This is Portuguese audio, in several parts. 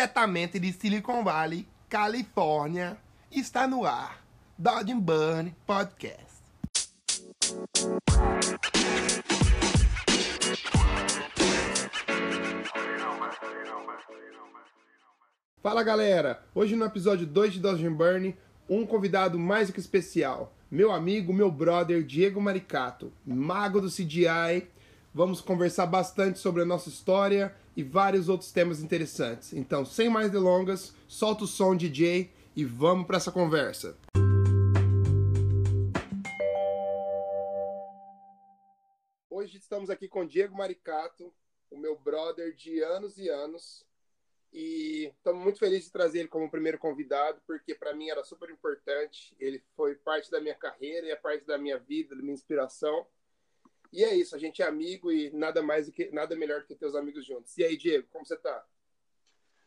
diretamente de Silicon Valley, Califórnia, está no ar Dodge Burn Podcast. Fala galera, hoje no episódio 2 de Dodge Burn, um convidado mais do que especial, meu amigo, meu brother Diego Maricato, mago do CGI. Vamos conversar bastante sobre a nossa história e vários outros temas interessantes. Então, sem mais delongas, solta o som DJ e vamos para essa conversa. Hoje estamos aqui com Diego Maricato, o meu brother de anos e anos. E estamos muito felizes de trazer ele como primeiro convidado, porque para mim era super importante. Ele foi parte da minha carreira e é parte da minha vida, da minha inspiração. E é isso, a gente é amigo e nada mais do que nada melhor do que ter os amigos juntos. E aí, Diego, como você tá?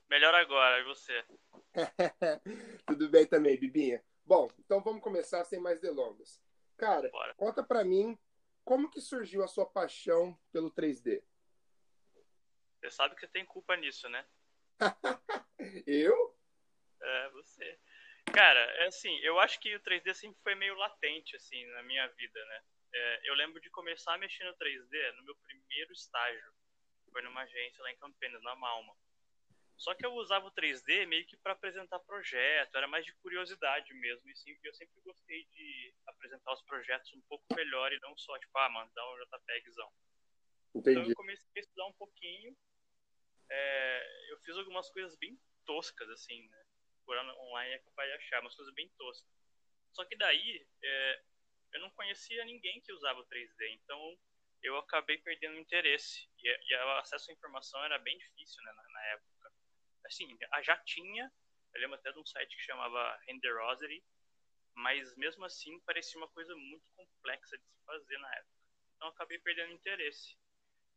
Melhor agora, e você? Tudo bem também, Bibinha. Bom, então vamos começar sem mais delongas. Cara, Bora. conta para mim como que surgiu a sua paixão pelo 3D? Você sabe que você tem culpa nisso, né? eu? É, você. Cara, é assim, eu acho que o 3D sempre foi meio latente, assim, na minha vida, né? É, eu lembro de começar a mexer no 3D no meu primeiro estágio. Foi numa agência lá em Campinas, na Malma. Só que eu usava o 3D meio que para apresentar projeto, era mais de curiosidade mesmo. E sim, eu sempre gostei de apresentar os projetos um pouco melhor e não só, tipo, ah, mandar um JPEGzão. Entendi. Então eu comecei a estudar um pouquinho. É, eu fiz algumas coisas bem toscas, assim, né? Por online é capaz de achar, umas coisas bem toscas. Só que daí, é, eu não conhecia ninguém que usava o 3D, então eu acabei perdendo interesse. E, e o acesso à informação era bem difícil né, na, na, época. Assim, já tinha, eu lembro até de um site que chamava Renderosity, mas mesmo assim parecia uma coisa muito complexa de se fazer na época. Então acabei perdendo interesse.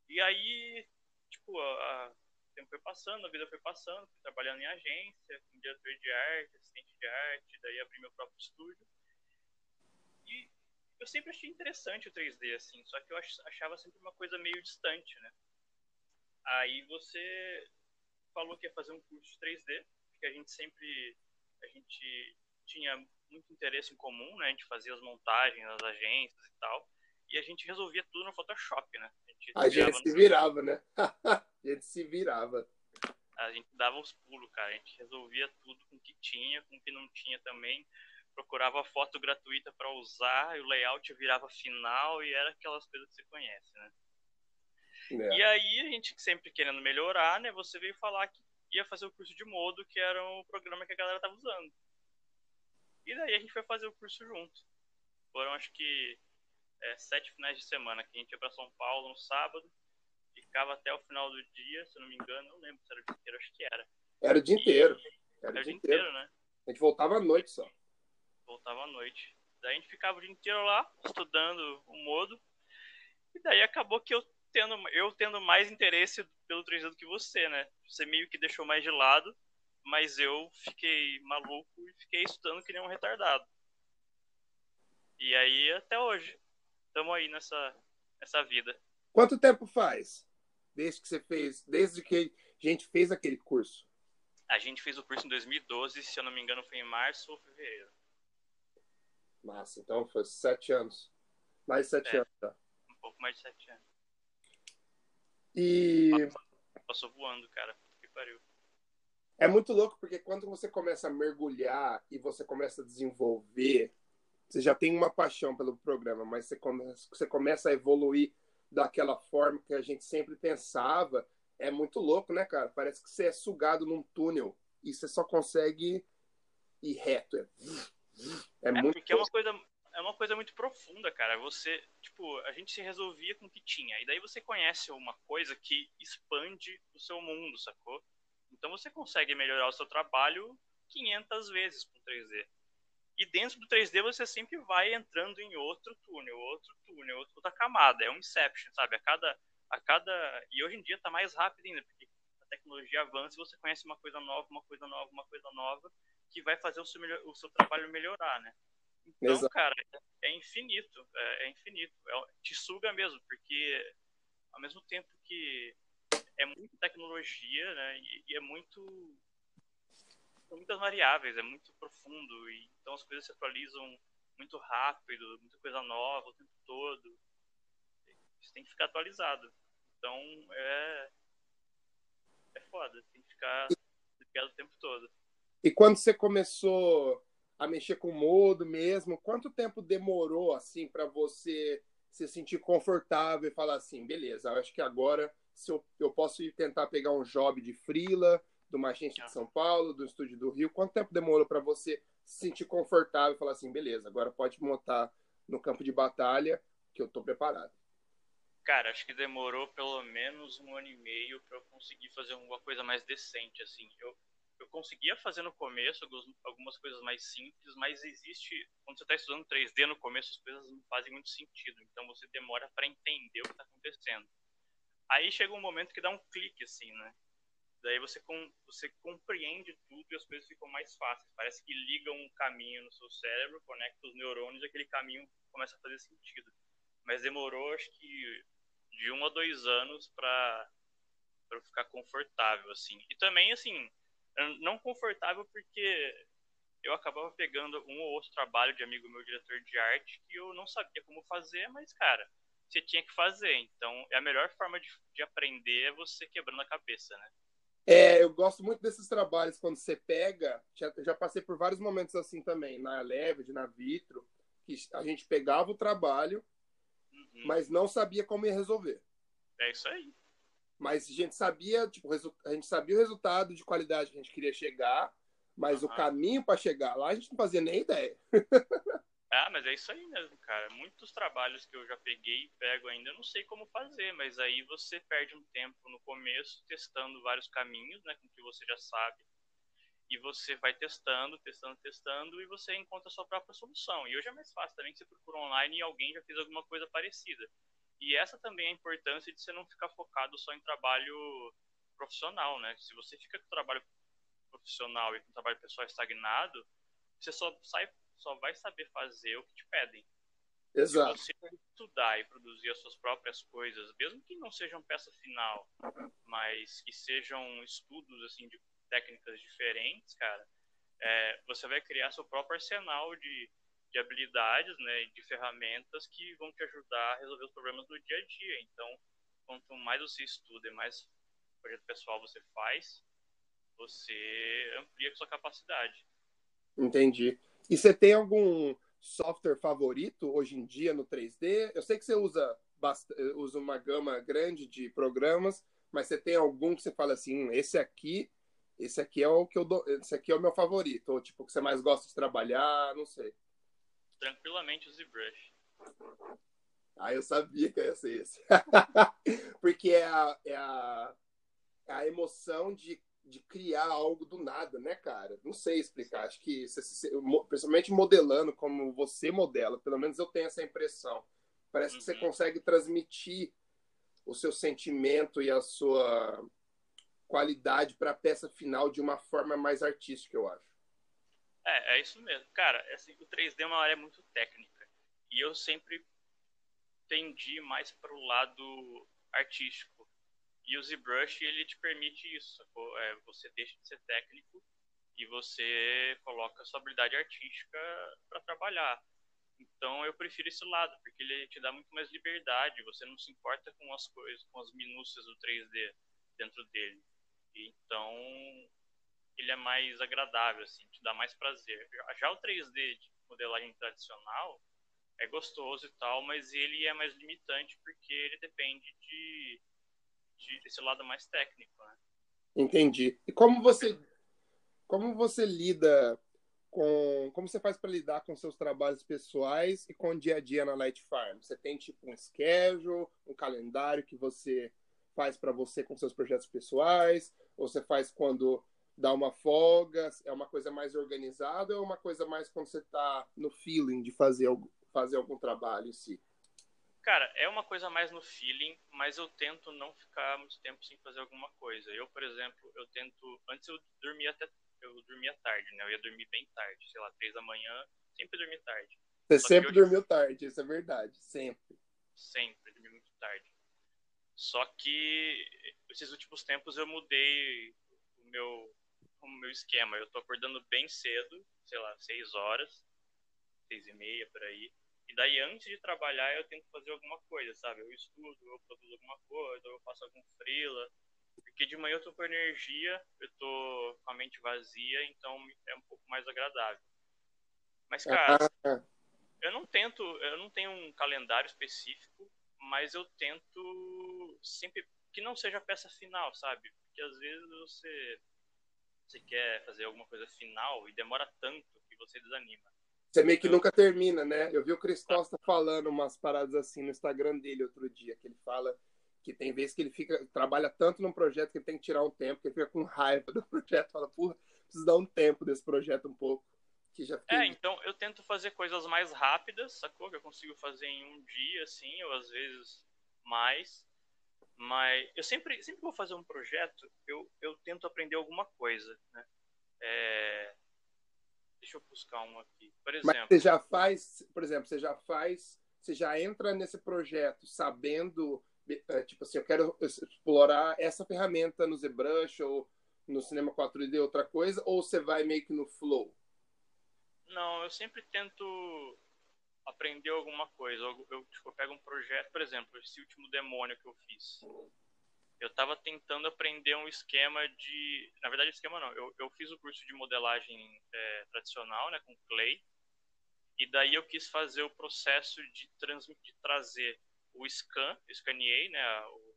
E aí, tipo, a, o tempo foi passando, a vida foi passando, fui trabalhando em agência, como diretor de arte, assistente de arte, daí abri meu próprio estúdio. Eu sempre achei interessante o 3D, assim, só que eu achava sempre uma coisa meio distante, né? Aí você falou que ia fazer um curso de 3D, que a gente sempre, a gente tinha muito interesse em comum, né? A gente fazia as montagens nas agências e tal, e a gente resolvia tudo no Photoshop, né? A gente, a gente se virava, né? a gente se virava. A gente dava uns pulos, cara. A gente resolvia tudo com o que tinha, com o que não tinha também procurava foto gratuita para usar, e o layout virava final e era aquelas coisas que você conhece, né? É. E aí a gente sempre querendo melhorar, né? Você veio falar que ia fazer o curso de modo, que era o programa que a galera tava usando. E daí a gente foi fazer o curso junto. Foram acho que é, sete finais de semana que a gente ia para São Paulo no sábado, ficava até o final do dia, se não me engano, não lembro se era o dia inteiro, acho que era. Era o dia inteiro. Era, era o dia inteiro, inteiro, né? A gente voltava à noite só voltava à noite. Daí a gente ficava o dia inteiro lá, estudando o modo. E daí acabou que eu tendo, eu tendo mais interesse pelo 3D do que você, né? Você meio que deixou mais de lado, mas eu fiquei maluco e fiquei estudando que nem um retardado. E aí até hoje, estamos aí nessa, nessa vida. Quanto tempo faz? Desde que você fez, desde que a gente fez aquele curso? A gente fez o curso em 2012, se eu não me engano foi em março ou fevereiro. Massa, então foi sete anos. Mais sete é, anos, tá? Um pouco mais de sete anos. E. Passou voando, cara. Que pariu. É muito louco, porque quando você começa a mergulhar e você começa a desenvolver, você já tem uma paixão pelo programa, mas você começa, você começa a evoluir daquela forma que a gente sempre pensava. É muito louco, né, cara? Parece que você é sugado num túnel e você só consegue ir reto. É é, é muito porque é uma coisa é uma coisa muito profunda, cara. Você, tipo, a gente se resolvia com o que tinha. E daí você conhece uma coisa que expande o seu mundo, sacou? Então você consegue melhorar o seu trabalho 500 vezes com 3D. E dentro do 3D você sempre vai entrando em outro túnel, outro túnel, outra camada. É um Inception, sabe? A cada, a cada... E hoje em dia tá mais rápido ainda, porque a tecnologia avança e você conhece uma coisa nova, uma coisa nova, uma coisa nova que vai fazer o seu, o seu trabalho melhorar, né? Então, Exato. cara, é infinito, é, é infinito. É, te suga mesmo, porque ao mesmo tempo que é muita tecnologia, né? E, e é muito são muitas variáveis, é muito profundo e então as coisas se atualizam muito rápido, muita coisa nova o tempo todo. Isso tem que ficar atualizado. Então é é foda, tem que ficar ligado o tempo todo. E quando você começou a mexer com o modo mesmo, quanto tempo demorou assim para você se sentir confortável e falar assim, beleza, acho que agora se eu, eu posso ir tentar pegar um job de freela do Machente de São Paulo, do estúdio do Rio. Quanto tempo demorou para você se sentir confortável e falar assim, beleza, agora pode montar no campo de batalha que eu tô preparado? Cara, acho que demorou pelo menos um ano e meio para eu conseguir fazer alguma coisa mais decente, assim. Eu, eu conseguia fazer no começo algumas coisas mais simples, mas existe, quando você está estudando 3D no começo, as coisas não fazem muito sentido, então você demora para entender o que está acontecendo. Aí chega um momento que dá um clique, assim, né? Daí você, com, você compreende tudo e as coisas ficam mais fáceis. Parece que liga um caminho no seu cérebro, conecta os neurônios e aquele caminho começa a fazer sentido. Mas demorou, acho que, de um a dois anos para ficar confortável, assim. E também, assim, não confortável porque eu acabava pegando um ou outro trabalho de amigo meu, diretor de arte, que eu não sabia como fazer, mas, cara, você tinha que fazer. Então, é a melhor forma de, de aprender é você quebrando a cabeça, né? É, eu gosto muito desses trabalhos quando você pega. Já, já passei por vários momentos assim também, na Leved, na Vitro, que a gente pegava o trabalho, uhum. mas não sabia como ia resolver. É isso aí. Mas a gente sabia, tipo, a gente sabia o resultado de qualidade que a gente queria chegar, mas uhum. o caminho para chegar lá a gente não fazia nem ideia. Ah, mas é isso aí mesmo, cara. Muitos trabalhos que eu já peguei e pego ainda, eu não sei como fazer, mas aí você perde um tempo no começo testando vários caminhos, né, com que você já sabe. E você vai testando, testando, testando e você encontra a sua própria solução. E hoje é mais fácil também que você procura online e alguém já fez alguma coisa parecida. E essa também é a importância de você não ficar focado só em trabalho profissional, né? Se você fica com trabalho profissional e com trabalho pessoal estagnado, você só sai só vai saber fazer o que te pedem. Exato. Se você estudar e produzir as suas próprias coisas, mesmo que não sejam peça final, mas que sejam estudos assim de técnicas diferentes, cara, é, você vai criar seu próprio arsenal de, de habilidades, né, de ferramentas que vão te ajudar a resolver os problemas do dia a dia. Então, quanto mais você estuda e mais projeto pessoal você faz, você amplia a sua capacidade. Entendi. E você tem algum software favorito hoje em dia no 3D? Eu sei que você usa, usa uma gama grande de programas, mas você tem algum que você fala assim, hum, esse aqui, esse aqui é o que eu esse aqui é o meu favorito, ou tipo que você mais gosta de trabalhar, não sei. Tranquilamente o ZBrush. Ah, eu sabia que ia ser esse. Porque é a, é a, é a emoção de de criar algo do nada, né, cara? Não sei explicar. Acho que, principalmente modelando como você modela, pelo menos eu tenho essa impressão. Parece uhum. que você uhum. consegue transmitir o seu sentimento e a sua qualidade para a peça final de uma forma mais artística, eu acho. É, é isso mesmo. Cara, assim, o 3D é uma área muito técnica. E eu sempre tendi mais para o lado artístico e o ZBrush ele te permite isso, é, você deixa de ser técnico e você coloca sua habilidade artística para trabalhar. Então eu prefiro esse lado, porque ele te dá muito mais liberdade, você não se importa com as coisas, com as minúcias do 3D dentro dele. Então ele é mais agradável, assim, te dá mais prazer. Já o 3D de modelagem tradicional é gostoso e tal, mas ele é mais limitante porque ele depende de de, desse lado mais técnico, né? Entendi. E como você como você lida com como você faz para lidar com seus trabalhos pessoais e com o dia a dia na Light Farm? Você tem tipo um schedule, um calendário que você faz para você com seus projetos pessoais? Ou você faz quando dá uma folga? É uma coisa mais organizada ou é uma coisa mais quando você está no feeling de fazer, fazer algum trabalho em si? Cara, é uma coisa mais no feeling, mas eu tento não ficar muito tempo sem fazer alguma coisa. Eu, por exemplo, eu tento. Antes eu dormia até. Eu dormia tarde, né? Eu ia dormir bem tarde, sei lá, três da manhã, sempre dormia tarde. Você Só sempre dormiu tarde, isso é verdade, sempre. Sempre, dormi muito tarde. Só que esses últimos tempos eu mudei o meu, o meu esquema. Eu tô acordando bem cedo, sei lá, seis horas, seis e meia, por aí. E daí, antes de trabalhar, eu tento fazer alguma coisa, sabe? Eu estudo, eu produzo alguma coisa, eu faço algum freela. Porque de manhã eu tô com energia, eu tô com a mente vazia, então é um pouco mais agradável. Mas, cara, eu não tento, eu não tenho um calendário específico, mas eu tento sempre que não seja a peça final, sabe? Porque às vezes você você quer fazer alguma coisa final e demora tanto que você desanima. Você meio que nunca termina, né? Eu vi o Cris Costa falando umas paradas assim no Instagram dele outro dia, que ele fala que tem vezes que ele fica trabalha tanto num projeto que ele tem que tirar um tempo, que ele fica com raiva do projeto, fala, porra, preciso dar um tempo desse projeto um pouco. Que já fiquei... É, então eu tento fazer coisas mais rápidas, sacou? Que eu consigo fazer em um dia, assim, ou às vezes mais. Mas eu sempre, sempre vou fazer um projeto, eu, eu tento aprender alguma coisa, né? É... Deixa eu buscar um aqui. Por exemplo. Mas você já faz, por exemplo, você já faz, você já entra nesse projeto sabendo, é, tipo assim, eu quero explorar essa ferramenta no ZBrush ou no Cinema 4D, outra coisa, ou você vai meio que no flow? Não, eu sempre tento aprender alguma coisa. Eu, eu, tipo, eu pego um projeto, por exemplo, esse último demônio que eu fiz. Eu estava tentando aprender um esquema de. Na verdade, esquema não. Eu, eu fiz o curso de modelagem é, tradicional, né, com Clay. E daí eu quis fazer o processo de, trans, de trazer o scan, escaneei, né, o,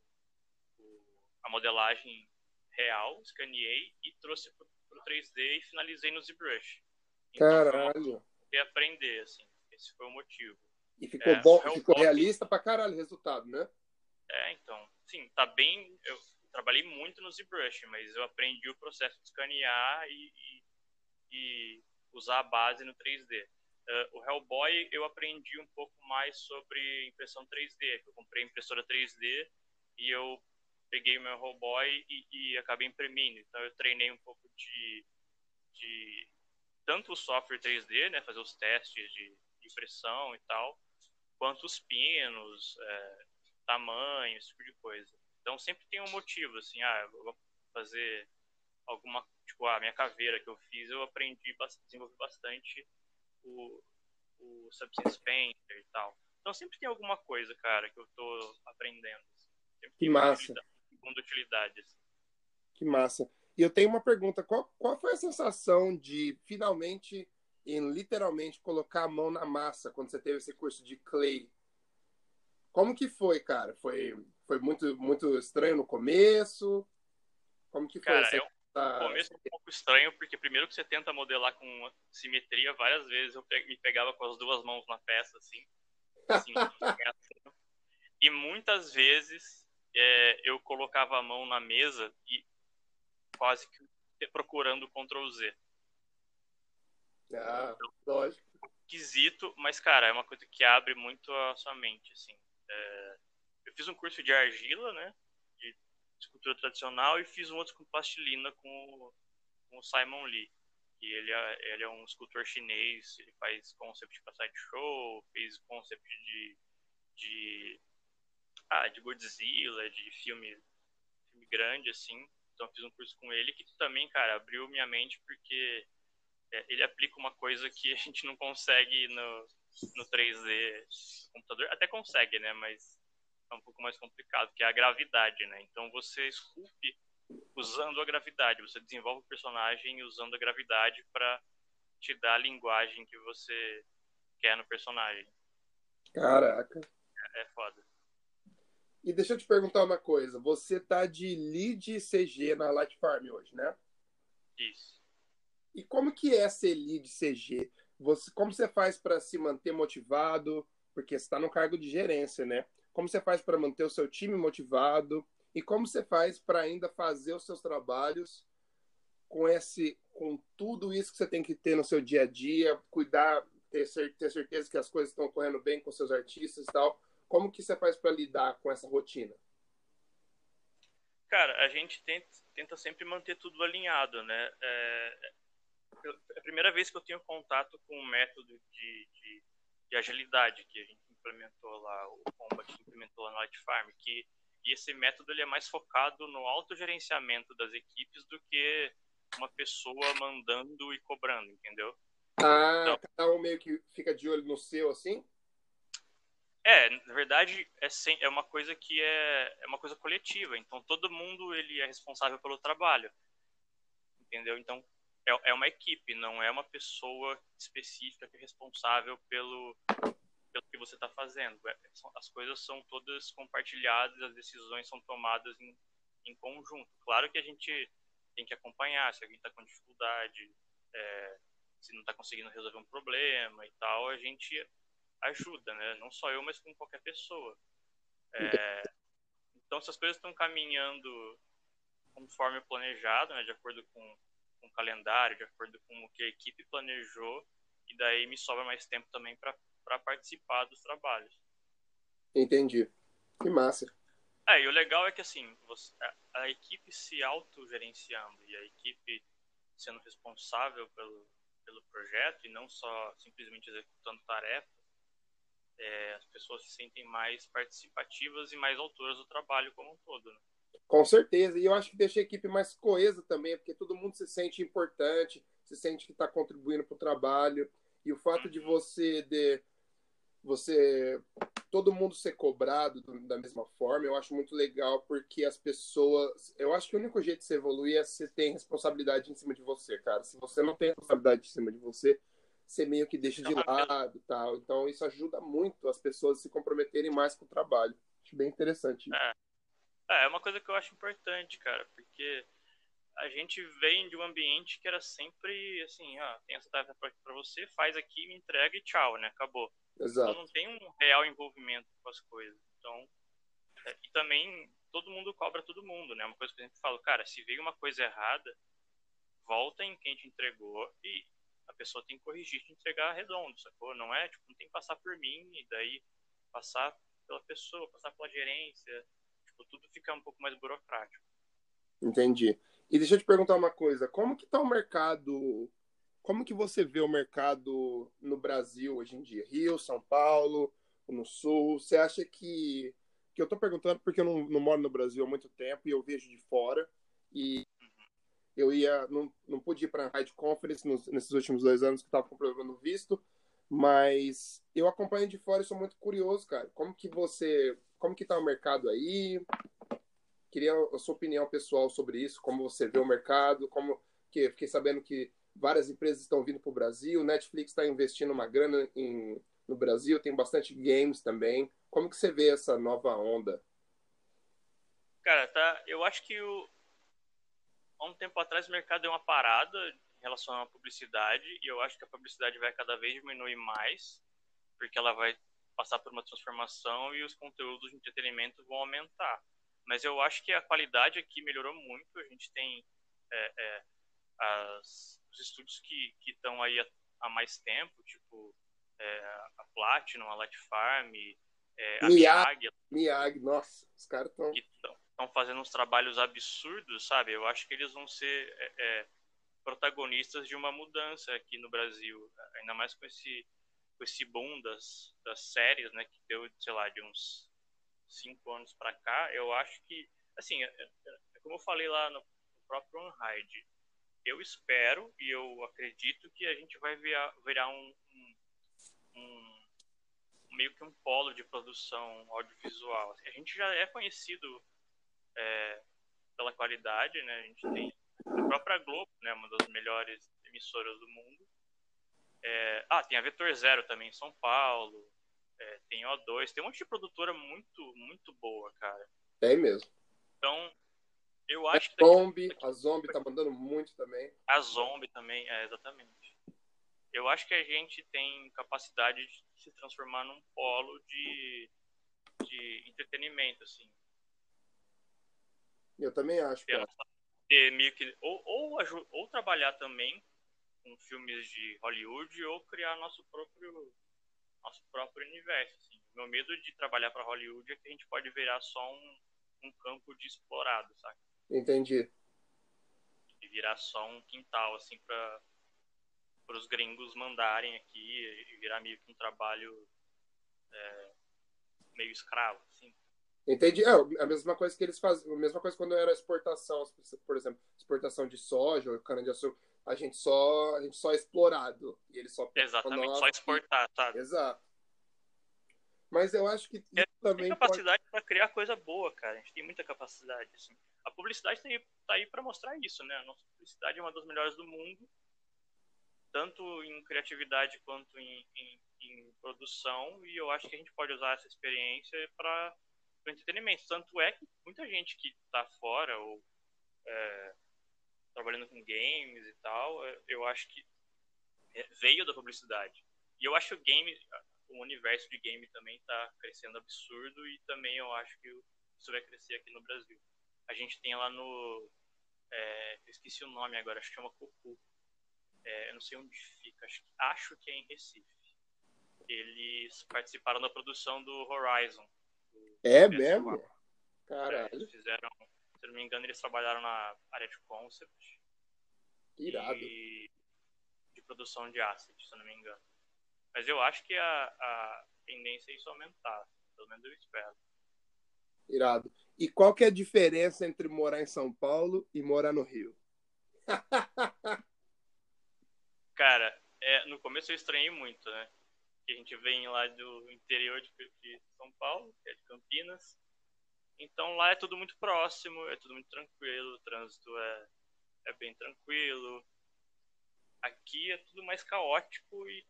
o, a modelagem real, escaneei e trouxe para o 3D e finalizei no ZBrush. Então, Caralho! E aprender, assim. Esse foi o motivo. E ficou é, bom, ficou realista pra caralho o resultado, né? É, então. Sim, tá bem. Eu trabalhei muito no ZBrush, mas eu aprendi o processo de escanear e, e, e usar a base no 3D. Uh, ah, o Hellboy eu aprendi um pouco mais sobre impressão 3D. Eu comprei impressora 3D e eu peguei o meu Hellboy e, e acabei imprimindo. Então eu treinei um pouco de, de tanto o software 3D, né, fazer os testes de impressão e tal, quanto os pinos, é, tamanho, esse tipo de coisa. Então sempre tem um motivo, assim, ah, eu vou fazer alguma, tipo, a minha caveira que eu fiz, eu aprendi, desenvolvi bastante o, o Substance Painter e tal. Então sempre tem alguma coisa, cara, que eu tô aprendendo. Assim. que massa. Segunda utilidade. Assim. Que massa. E eu tenho uma pergunta, qual, qual foi a sensação de finalmente em literalmente colocar a mão na massa quando você teve esse curso de clay. Como que foi, cara? Foi, foi muito, muito estranho no começo? Como que foi? Cara, é um tá... começo um pouco estranho, porque primeiro que você tenta modelar com simetria, várias vezes eu me pegava com as duas mãos na peça, assim. assim e muitas vezes é, eu colocava a mão na mesa e quase que procurando o Ctrl Z. Ah, lógico. Esquisito, mas, cara, é uma coisa que abre muito a sua mente, assim. É... Eu fiz um curso de argila, né? De escultura tradicional, e fiz um outro com plastilina com o, com o Simon Lee. E ele é, ele é um escultor chinês, ele faz concept para sideshow, fez concept de, de, ah, de Godzilla, de filme, filme grande, assim. Então fiz um curso com ele que também, cara, abriu minha mente porque ele aplica uma coisa que a gente não consegue no, no 3D computador. Até consegue, né? Mas é um pouco mais complicado, que é a gravidade, né? Então você esculpe usando a gravidade. Você desenvolve o personagem usando a gravidade para te dar a linguagem que você quer no personagem. Caraca. É, é foda. E deixa eu te perguntar uma coisa. Você tá de lead CG na Light Farm hoje, né? Isso. E como que é ser lead CG? Você, como você faz para se manter motivado? Porque você está no cargo de gerência, né? Como você faz para manter o seu time motivado? E como você faz para ainda fazer os seus trabalhos com esse, com tudo isso que você tem que ter no seu dia a dia, cuidar, ter, ter certeza que as coisas estão correndo bem com seus artistas e tal? Como que você faz para lidar com essa rotina? Cara, a gente tenta, tenta sempre manter tudo alinhado, né? É, é a primeira vez que eu tenho contato com o um método de, de, de, agilidade que a gente implementou lá, o Combat implementou lá na Light Farm, que, e esse método ele é mais focado no autogerenciamento das equipes do que uma pessoa mandando e cobrando, entendeu? Ah, então, cada um meio que fica de olho no seu, assim? É, na verdade, é, sem, é uma coisa que é, é uma coisa coletiva. Então, todo mundo ele é responsável pelo trabalho. Entendeu? Então, é, é uma equipe, não é uma pessoa específica que é responsável pelo, pelo que você está fazendo. É, as coisas são todas compartilhadas, as decisões são tomadas em, em conjunto. Claro que a gente tem que acompanhar se alguém está com dificuldade, é, se não está conseguindo resolver um problema e tal, a gente ajuda, né? Não só eu, mas com qualquer pessoa. É, então, se as coisas estão caminhando conforme planejado, né, de acordo com, com o calendário, de acordo com o que a equipe planejou, e daí me sobra mais tempo também para participar dos trabalhos. Entendi. Que massa. É, e o legal é que assim, você, a, a equipe se autogerenciando e a equipe sendo responsável pelo, pelo projeto e não só simplesmente executando tarefas, é, as pessoas se sentem mais participativas e mais autoras do trabalho como um todo. Né? Com certeza, e eu acho que deixa a equipe mais coesa também, porque todo mundo se sente importante, se sente que está contribuindo para o trabalho, e o fato uhum. de você de você todo mundo ser cobrado da mesma forma, eu acho muito legal porque as pessoas, eu acho que o único jeito de você evoluir é se tem responsabilidade em cima de você, cara. Se você não tem responsabilidade em cima de você, você meio que deixa de lado tal. Então isso ajuda muito as pessoas a se comprometerem mais com o trabalho. Acho bem interessante. É. é, é uma coisa que eu acho importante, cara, porque a gente vem de um ambiente que era sempre assim, ó, tem essa tarefa para você, faz aqui, me entrega e tchau, né? Acabou. Exato. Então não tem um real envolvimento com as coisas. Então, é, e também todo mundo cobra todo mundo, né? Uma coisa que a gente fala, cara, se veio uma coisa errada, volta em quem te entregou e a pessoa tem que corrigir e entregar redondo, sacou? Não é, tipo, não tem que passar por mim e daí passar pela pessoa, passar pela gerência, tudo fica um pouco mais burocrático. Entendi. E deixa eu te perguntar uma coisa, como que tá o mercado, como que você vê o mercado no Brasil hoje em dia? Rio, São Paulo, no Sul, você acha que, que eu tô perguntando porque eu não, não moro no Brasil há muito tempo e eu vejo de fora, e eu ia não, não pude ir para a Ride Conference nos, nesses últimos dois anos que estava comprovando visto, mas eu acompanho de fora e sou muito curioso, cara. Como que você, como que tá o mercado aí? Queria a sua opinião pessoal sobre isso, como você vê o mercado, como que fiquei sabendo que várias empresas estão vindo para o Brasil, Netflix está investindo uma grana em, no Brasil, tem bastante games também. Como que você vê essa nova onda? Cara, tá. Eu acho que o, há um tempo atrás o mercado deu uma parada em relação à publicidade e eu acho que a publicidade vai cada vez diminuir mais, porque ela vai passar por uma transformação e os conteúdos de entretenimento vão aumentar. Mas eu acho que a qualidade aqui melhorou muito. A gente tem é, é, as, os estúdios que estão aí há, mais tempo, tipo é, a Platinum, a Light Farm, é, a Miyagi. Miyagi, nossa, os caras estão estão fazendo uns trabalhos absurdos, sabe? Eu acho que eles vão ser é, é, protagonistas de uma mudança aqui no Brasil, ainda mais com esse com esse boom das, das séries, né? Que deu, sei lá, de uns cinco anos para cá. Eu acho que, assim, é, é, é como eu falei lá no próprio Unhide, eu espero e eu acredito que a gente vai virar, virar um, um, um meio que um polo de produção audiovisual. A gente já é conhecido é, pela qualidade, né? A gente tem a própria Globo, né? Uma das melhores emissoras do mundo. É, ah, tem a Vetor Zero também em São Paulo. É, tem O2. Tem um monte de produtora muito, muito boa, cara. Tem mesmo. Então, eu acho a que. Zombie, daqui... a Zombie tá mandando muito também. A Zombie também, é, exatamente. Eu acho que a gente tem capacidade de se transformar num polo de, de entretenimento, assim. Eu também acho, cara. meio que, ou, ou, ou trabalhar também com filmes de Hollywood ou criar nosso próprio nosso próprio universo. Assim. Meu medo de trabalhar para Hollywood é que a gente pode virar só um, um campo de explorado, sabe? Entendi. E virar só um quintal, assim, para os gringos mandarem aqui e virar meio que um trabalho é, meio escravo, assim. Entendi. É a mesma coisa que eles fazem, a mesma coisa quando era exportação, por exemplo, exportação de soja ou cana-de-açúcar, a gente só a gente só é explorado e eles só Exatamente, só exportar, sabe? Exato. Mas eu acho que é, também tem capacidade pode... para criar coisa boa, cara. A gente tem muita capacidade, assim. A publicidade tá aí, tá aí para mostrar isso, né? A nossa publicidade é uma das melhores do mundo, tanto em criatividade quanto em, em, em produção, e eu acho que a gente pode usar essa experiência para entretenimento. Tanto é que muita gente que está fora ou é, trabalhando com games e tal, é, eu acho que é, veio da publicidade. E eu acho que o game, o universo de game também está crescendo absurdo e também eu acho que isso vai crescer aqui no Brasil. A gente tem lá no. É, eu esqueci o nome agora, acho que chama Cocu. É, eu não sei onde fica, acho, acho que é em Recife. Eles participaram da produção do Horizon. Do é mesmo? Caralho. É, eles fizeram, não me engano, eles trabalharam na área de concept. Irado. E de produção de asset, se eu não me engano. Mas eu acho que a, a tendência é isso aumentar. Pelo menos eu espero. Irado. E qual que é a diferença entre morar em São Paulo e morar no Rio? Cara, é, no começo eu estranhei muito, né? Que a gente vem lá do interior de, de São Paulo, que é de Campinas. Então lá é tudo muito próximo, é tudo muito tranquilo, o trânsito é, é bem tranquilo. Aqui é tudo mais caótico e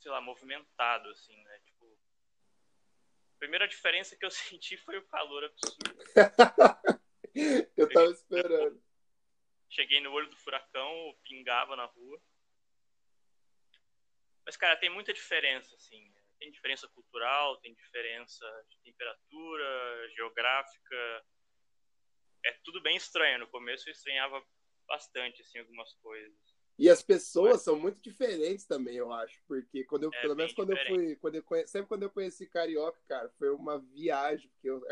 sei lá, movimentado, assim, né? Tipo, a primeira diferença que eu senti foi o calor absurdo. eu tava esperando. Cheguei no olho do furacão, pingava na rua. Mas, cara, tem muita diferença, assim. Tem diferença cultural, tem diferença de temperatura, geográfica. É tudo bem estranho. No começo eu estranhava bastante, assim, algumas coisas. E as pessoas são muito diferentes também, eu acho. Porque quando eu, é pelo menos quando diferente. eu fui. Quando eu conhe... Sempre quando eu conheci Carioca, cara, foi uma viagem, porque eu,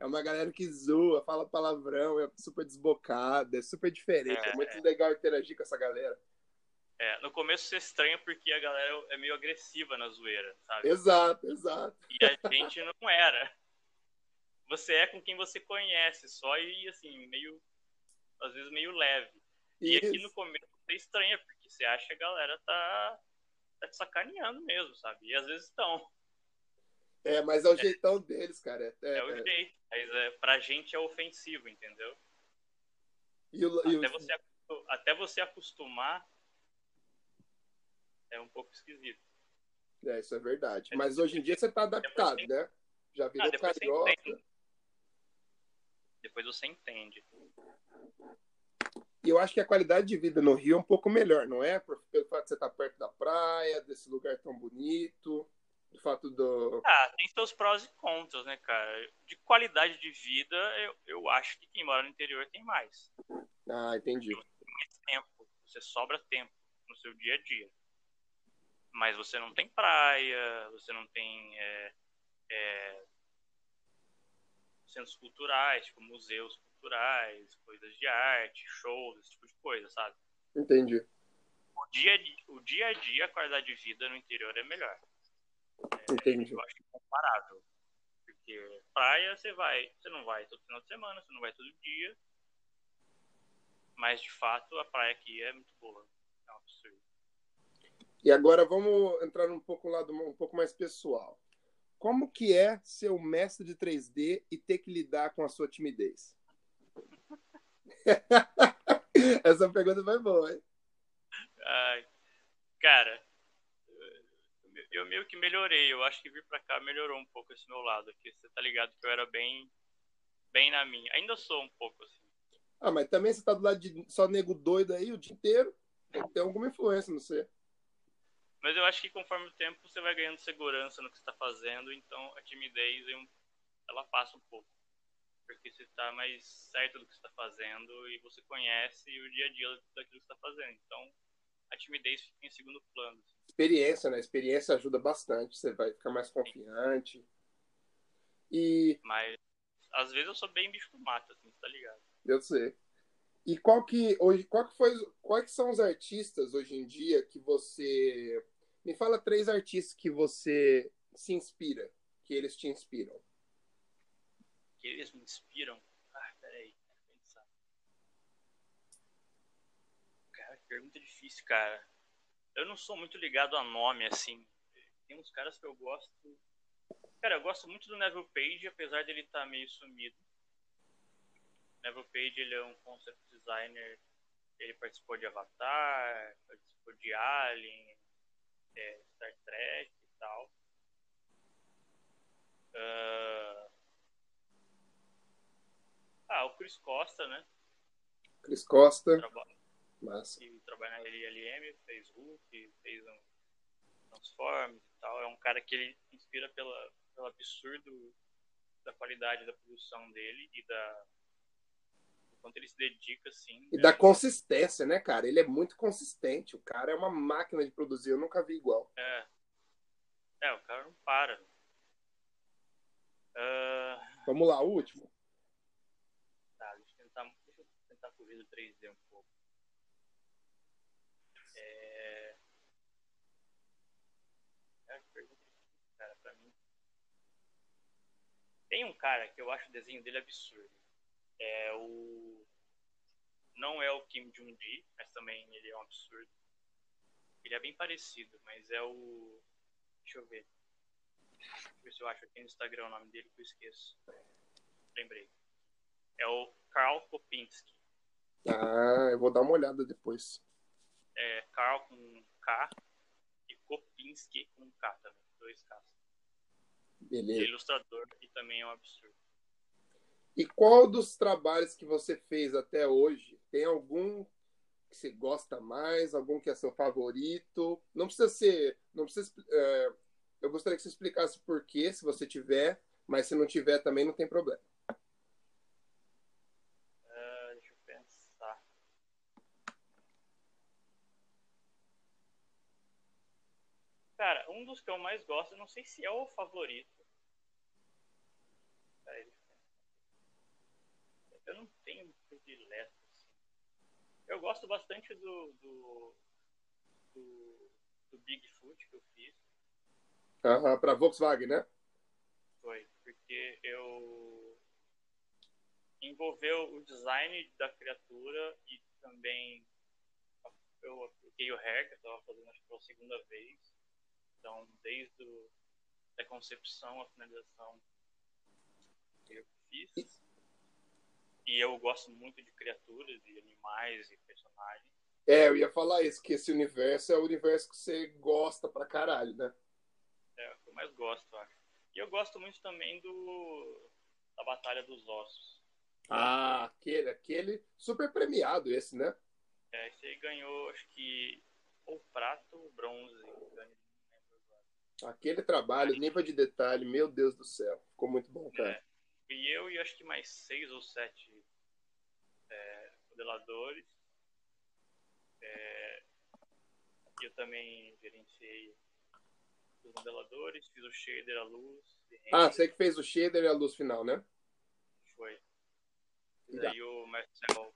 é uma galera que zoa, fala palavrão, é super desbocada, é super diferente. É, é muito é. legal interagir com essa galera. É, no começo você estranha porque a galera é meio agressiva na zoeira, sabe? Exato, exato. E a gente não era. Você é com quem você conhece, só e assim, meio. Às vezes meio leve. E Isso. aqui no começo você estranha, porque você acha que a galera tá, tá te sacaneando mesmo, sabe? E às vezes estão. É, mas é o é, jeitão deles, cara. É, é o é. jeito. Mas é, pra gente é ofensivo, entendeu? E o, até, e você, até você acostumar é um pouco esquisito. É, isso é verdade. É mas hoje em dia você tá adaptado, você... né? Já virou ah, carioca. Depois você entende. E eu acho que a qualidade de vida no Rio é um pouco melhor, não é? Pelo fato de você estar perto da praia, desse lugar tão bonito, do fato do. Ah, tem seus prós e contras, né, cara? De qualidade de vida, eu, eu acho que quem mora no interior tem mais. Ah, entendi. Tem mais tempo, você sobra tempo no seu dia a dia. Mas você não tem praia, você não tem é, é, centros culturais, tipo museus culturais, coisas de arte, shows, esse tipo de coisa, sabe? Entendi. O dia, o dia a dia, a qualidade de vida no interior é melhor. É, Entendi. Eu acho que é comparável. Porque praia você vai, você não vai todo final de semana, você não vai todo dia. Mas de fato a praia aqui é muito boa. Um. E agora vamos entrar um pouco lado um pouco mais pessoal. Como que é ser o mestre de 3D e ter que lidar com a sua timidez? Essa pergunta foi boa, hein? Ai, cara, eu meio que melhorei. Eu acho que vir pra cá melhorou um pouco esse meu lado aqui. Você tá ligado que eu era bem, bem na minha. Ainda sou um pouco assim. Ah, mas também você tá do lado de só nego doido aí o dia inteiro. Tem alguma influência no você. Mas eu acho que conforme o tempo você vai ganhando segurança no que está fazendo, então a timidez ela passa um pouco porque você está mais certo do que está fazendo e você conhece o dia a dia daquilo que está fazendo. Então, a timidez fica em segundo plano. Experiência, né? Experiência ajuda bastante, você vai ficar mais confiante. E... Mas, às vezes eu sou bem bicho do mato, assim, tá ligado? Eu sei. E qual que, hoje, qual que foi, quais são os artistas hoje em dia que você... Me fala três artistas que você se inspira, que eles te inspiram? Que eles me inspiram? Ah, peraí, pensar. Cara, pergunta difícil, cara. Eu não sou muito ligado a nome, assim. Tem uns caras que eu gosto. Cara, eu gosto muito do Neville Page, apesar dele estar tá meio sumido. Neville Page, ele é um concept designer. Ele participou de Avatar, participou de Alien, é, Star Trek e tal. Uh... Ah, o Chris Costa, né? Chris Costa. Trabalha, Massa. E trabalha na LLM, fez Hulk, fez um Transformers e tal. É um cara que ele inspira pela, pelo absurdo da qualidade da produção dele e da quanto ele se dedica assim. E é... da consistência, né, cara? Ele é muito consistente. O cara é uma máquina de produzir. Eu nunca vi igual. É. É, o cara não para. Uh... Vamos lá, o último. Tá, deixa eu tentar, deixa eu tentar correr do 3D um pouco. É... é cara, pra mim. Tem um cara que eu acho o desenho dele absurdo. É o. Não é o Kim Jong-gi, mas também ele é um absurdo. Ele é bem parecido, mas é o. Deixa eu ver. Deixa eu ver se eu acho aqui no Instagram o nome dele que eu esqueço. Lembrei. É o Karl Kopinski. Ah, eu vou dar uma olhada depois. É Karl com K e Kopinski com K também. Dois Ks. Beleza. Ele é ilustrador e também é um absurdo. E qual dos trabalhos que você fez até hoje tem algum que você gosta mais, algum que é seu favorito? Não precisa ser, não precisa é, eu gostaria que você explicasse por quê, se você tiver, mas se não tiver também não tem problema. Uh, deixa eu pensar. Cara, um dos que eu mais gosto, não sei se é o favorito. Eu não tenho predileto. Assim. Eu gosto bastante do, do, do, do Bigfoot que eu fiz. Uhum, para Volkswagen, né? Foi, porque eu envolveu o design da criatura e também eu apliquei o hair, que eu estava fazendo acho que pela segunda vez. Então, desde o, a concepção à finalização eu fiz. E eu gosto muito de criaturas e animais e personagens. É, eu ia falar isso, que esse universo é o universo que você gosta pra caralho, né? É, o que eu mais gosto, acho. E eu gosto muito também do da Batalha dos Ossos. Ah, aquele, aquele super premiado esse, né? É, esse aí ganhou, acho que ou prato ou bronze. Aquele trabalho, nível de detalhe, meu Deus do céu. Ficou muito bom, cara. É. E eu e acho que mais seis ou sete é, modeladores. É, eu também gerenciei os modeladores, fiz o shader, a luz. Ah, você que fez o shader e a luz final, né? Foi. E daí o Marcel,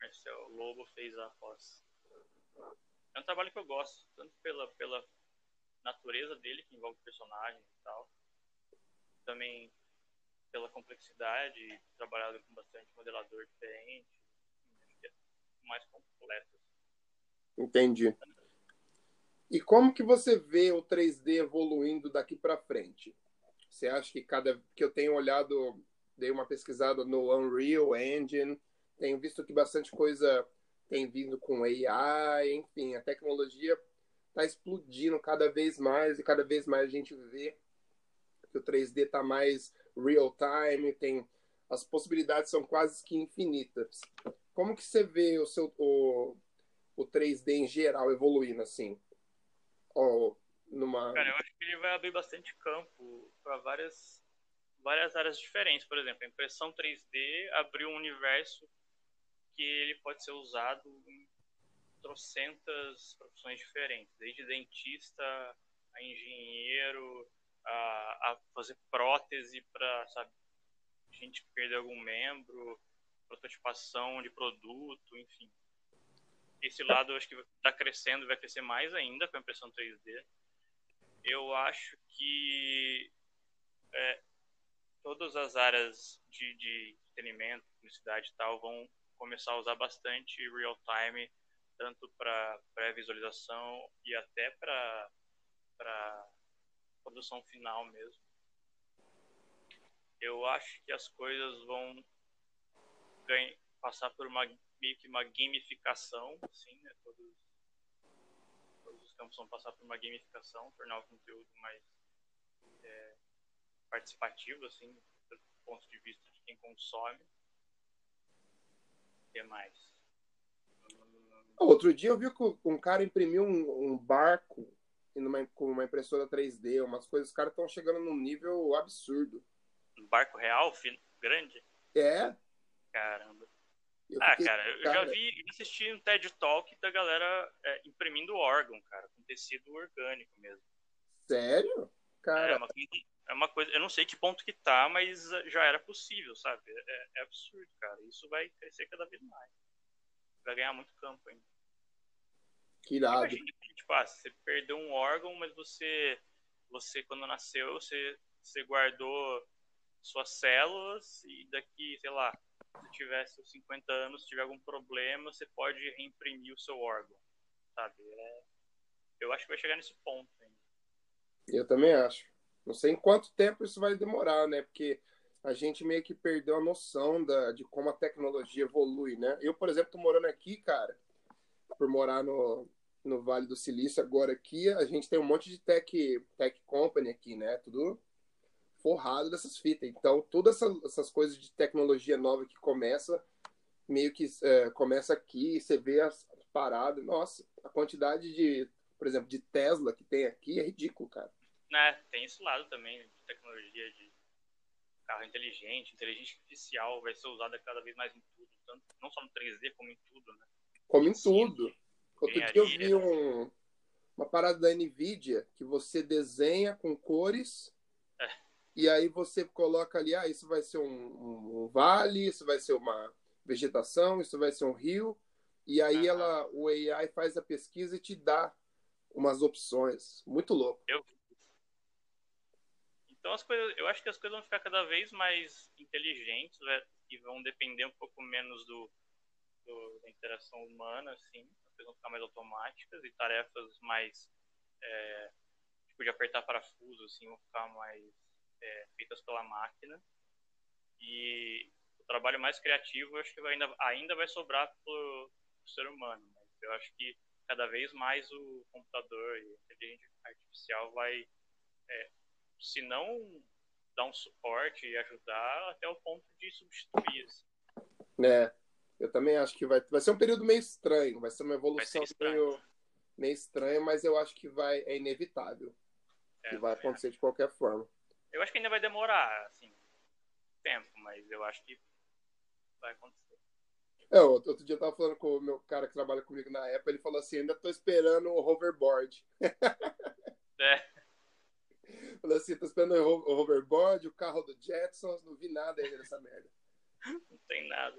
Marcel Lobo fez a pós. É um trabalho que eu gosto, tanto pela, pela natureza dele, que envolve personagem e tal. Também pela complexidade, trabalhado com bastante modelador diferente. Mais completo. Entendi. E como que você vê o 3D evoluindo daqui para frente? Você acha que cada que eu tenho olhado, dei uma pesquisada no Unreal Engine, tenho visto que bastante coisa tem vindo com AI, enfim, a tecnologia está explodindo cada vez mais e cada vez mais a gente vê que o 3D está mais real time, tem as possibilidades são quase que infinitas. Como que você vê o seu o, o 3D em geral evoluindo assim? Ou numa Cara, eu acho que ele vai abrir bastante campo para várias várias áreas diferentes, por exemplo, a impressão 3D abriu um universo que ele pode ser usado em trocentas profissões diferentes, desde dentista a engenheiro, a, a fazer prótese para, sabe, gente que perdeu algum membro, prototipação de produto, enfim. Esse lado eu acho que está crescendo, vai crescer mais ainda com a impressão 3D. Eu acho que é, todas as áreas de, de entretenimento, publicidade e tal, vão começar a usar bastante real time, tanto para pré-visualização e até para produção final mesmo. Eu acho que as coisas vão ganhar, passar por uma meio que uma gamificação, assim, né? Todos, todos os campos vão passar por uma gamificação, tornar o conteúdo mais é, participativo, assim, do ponto de vista de quem consome. O que mais? Outro dia eu vi que um cara imprimiu um, um barco numa, com uma impressora 3D, umas coisas, os caras estão chegando num nível absurdo. Um barco real, grande? É. Caramba. Eu ah, cara, eu cara... já vi, assisti um TED Talk da galera é, imprimindo órgão, cara, com tecido orgânico mesmo. Sério? Cara. É uma, é uma, coisa, eu não sei que ponto que tá, mas já era possível, sabe? É, é absurdo, cara. Isso vai crescer cada vez mais. Vai ganhar muito campo ainda. Que irado. Imagina, tipo, ah, você perdeu um órgão, mas você, você quando nasceu, você, você guardou suas células e daqui, sei lá, se tivesse 50 anos, se tiver algum problema, você pode reimprimir o seu órgão, sabe? É... Eu acho que vai chegar nesse ponto ainda. Eu também acho. Não sei em quanto tempo isso vai demorar, né? Porque a gente meio que perdeu a noção da, de como a tecnologia evolui, né? Eu, por exemplo, tô morando aqui, cara, por morar no, no Vale do Silício agora aqui, a gente tem um monte de tech, tech company aqui, né? Tudo forrado dessas fitas. Então, todas essas, essas coisas de tecnologia nova que começa, meio que é, começa aqui, você vê as, as paradas. Nossa, a quantidade de, por exemplo, de Tesla que tem aqui é ridículo, cara. É, tem esse lado também de tecnologia de carro inteligente, inteligência artificial vai ser usada cada vez mais em tudo, tanto, não só no 3D, como em tudo, né? Como em tudo. Outro dia eu vi um, uma parada da NVIDIA que você desenha com cores é. e aí você coloca ali, ah, isso vai ser um, um, um, vale, isso vai ser uma vegetação, isso vai ser um rio. E aí uhum. ela, o AI faz a pesquisa e te dá umas opções. Muito louco. Eu... Então as coisas, eu acho que as coisas vão ficar cada vez mais inteligentes né, e vão depender um pouco menos do, do da interação humana, assim coisas vão ficar mais automáticas e tarefas mais é, tipo de apertar parafuso assim vão ficar mais é, feitas pela máquina e o trabalho mais criativo eu acho que ainda ainda vai sobrar pro, pro ser humano mas eu acho que cada vez mais o computador e a inteligência artificial vai é, se não dar um suporte e ajudar até o ponto de substituir assim. É, eu também acho que vai, vai ser um período meio estranho, vai ser uma evolução ser meio, meio estranha, mas eu acho que vai, é inevitável. É, que vai acontecer de qualquer forma. Eu acho que ainda vai demorar, assim, tempo, mas eu acho que vai acontecer. É, outro dia eu tava falando com o meu cara que trabalha comigo na Apple, ele falou assim, ainda tô esperando o hoverboard. É. Falou assim, tô esperando o hoverboard, o carro do Jetsons, não vi nada ainda dessa merda. Não tem nada.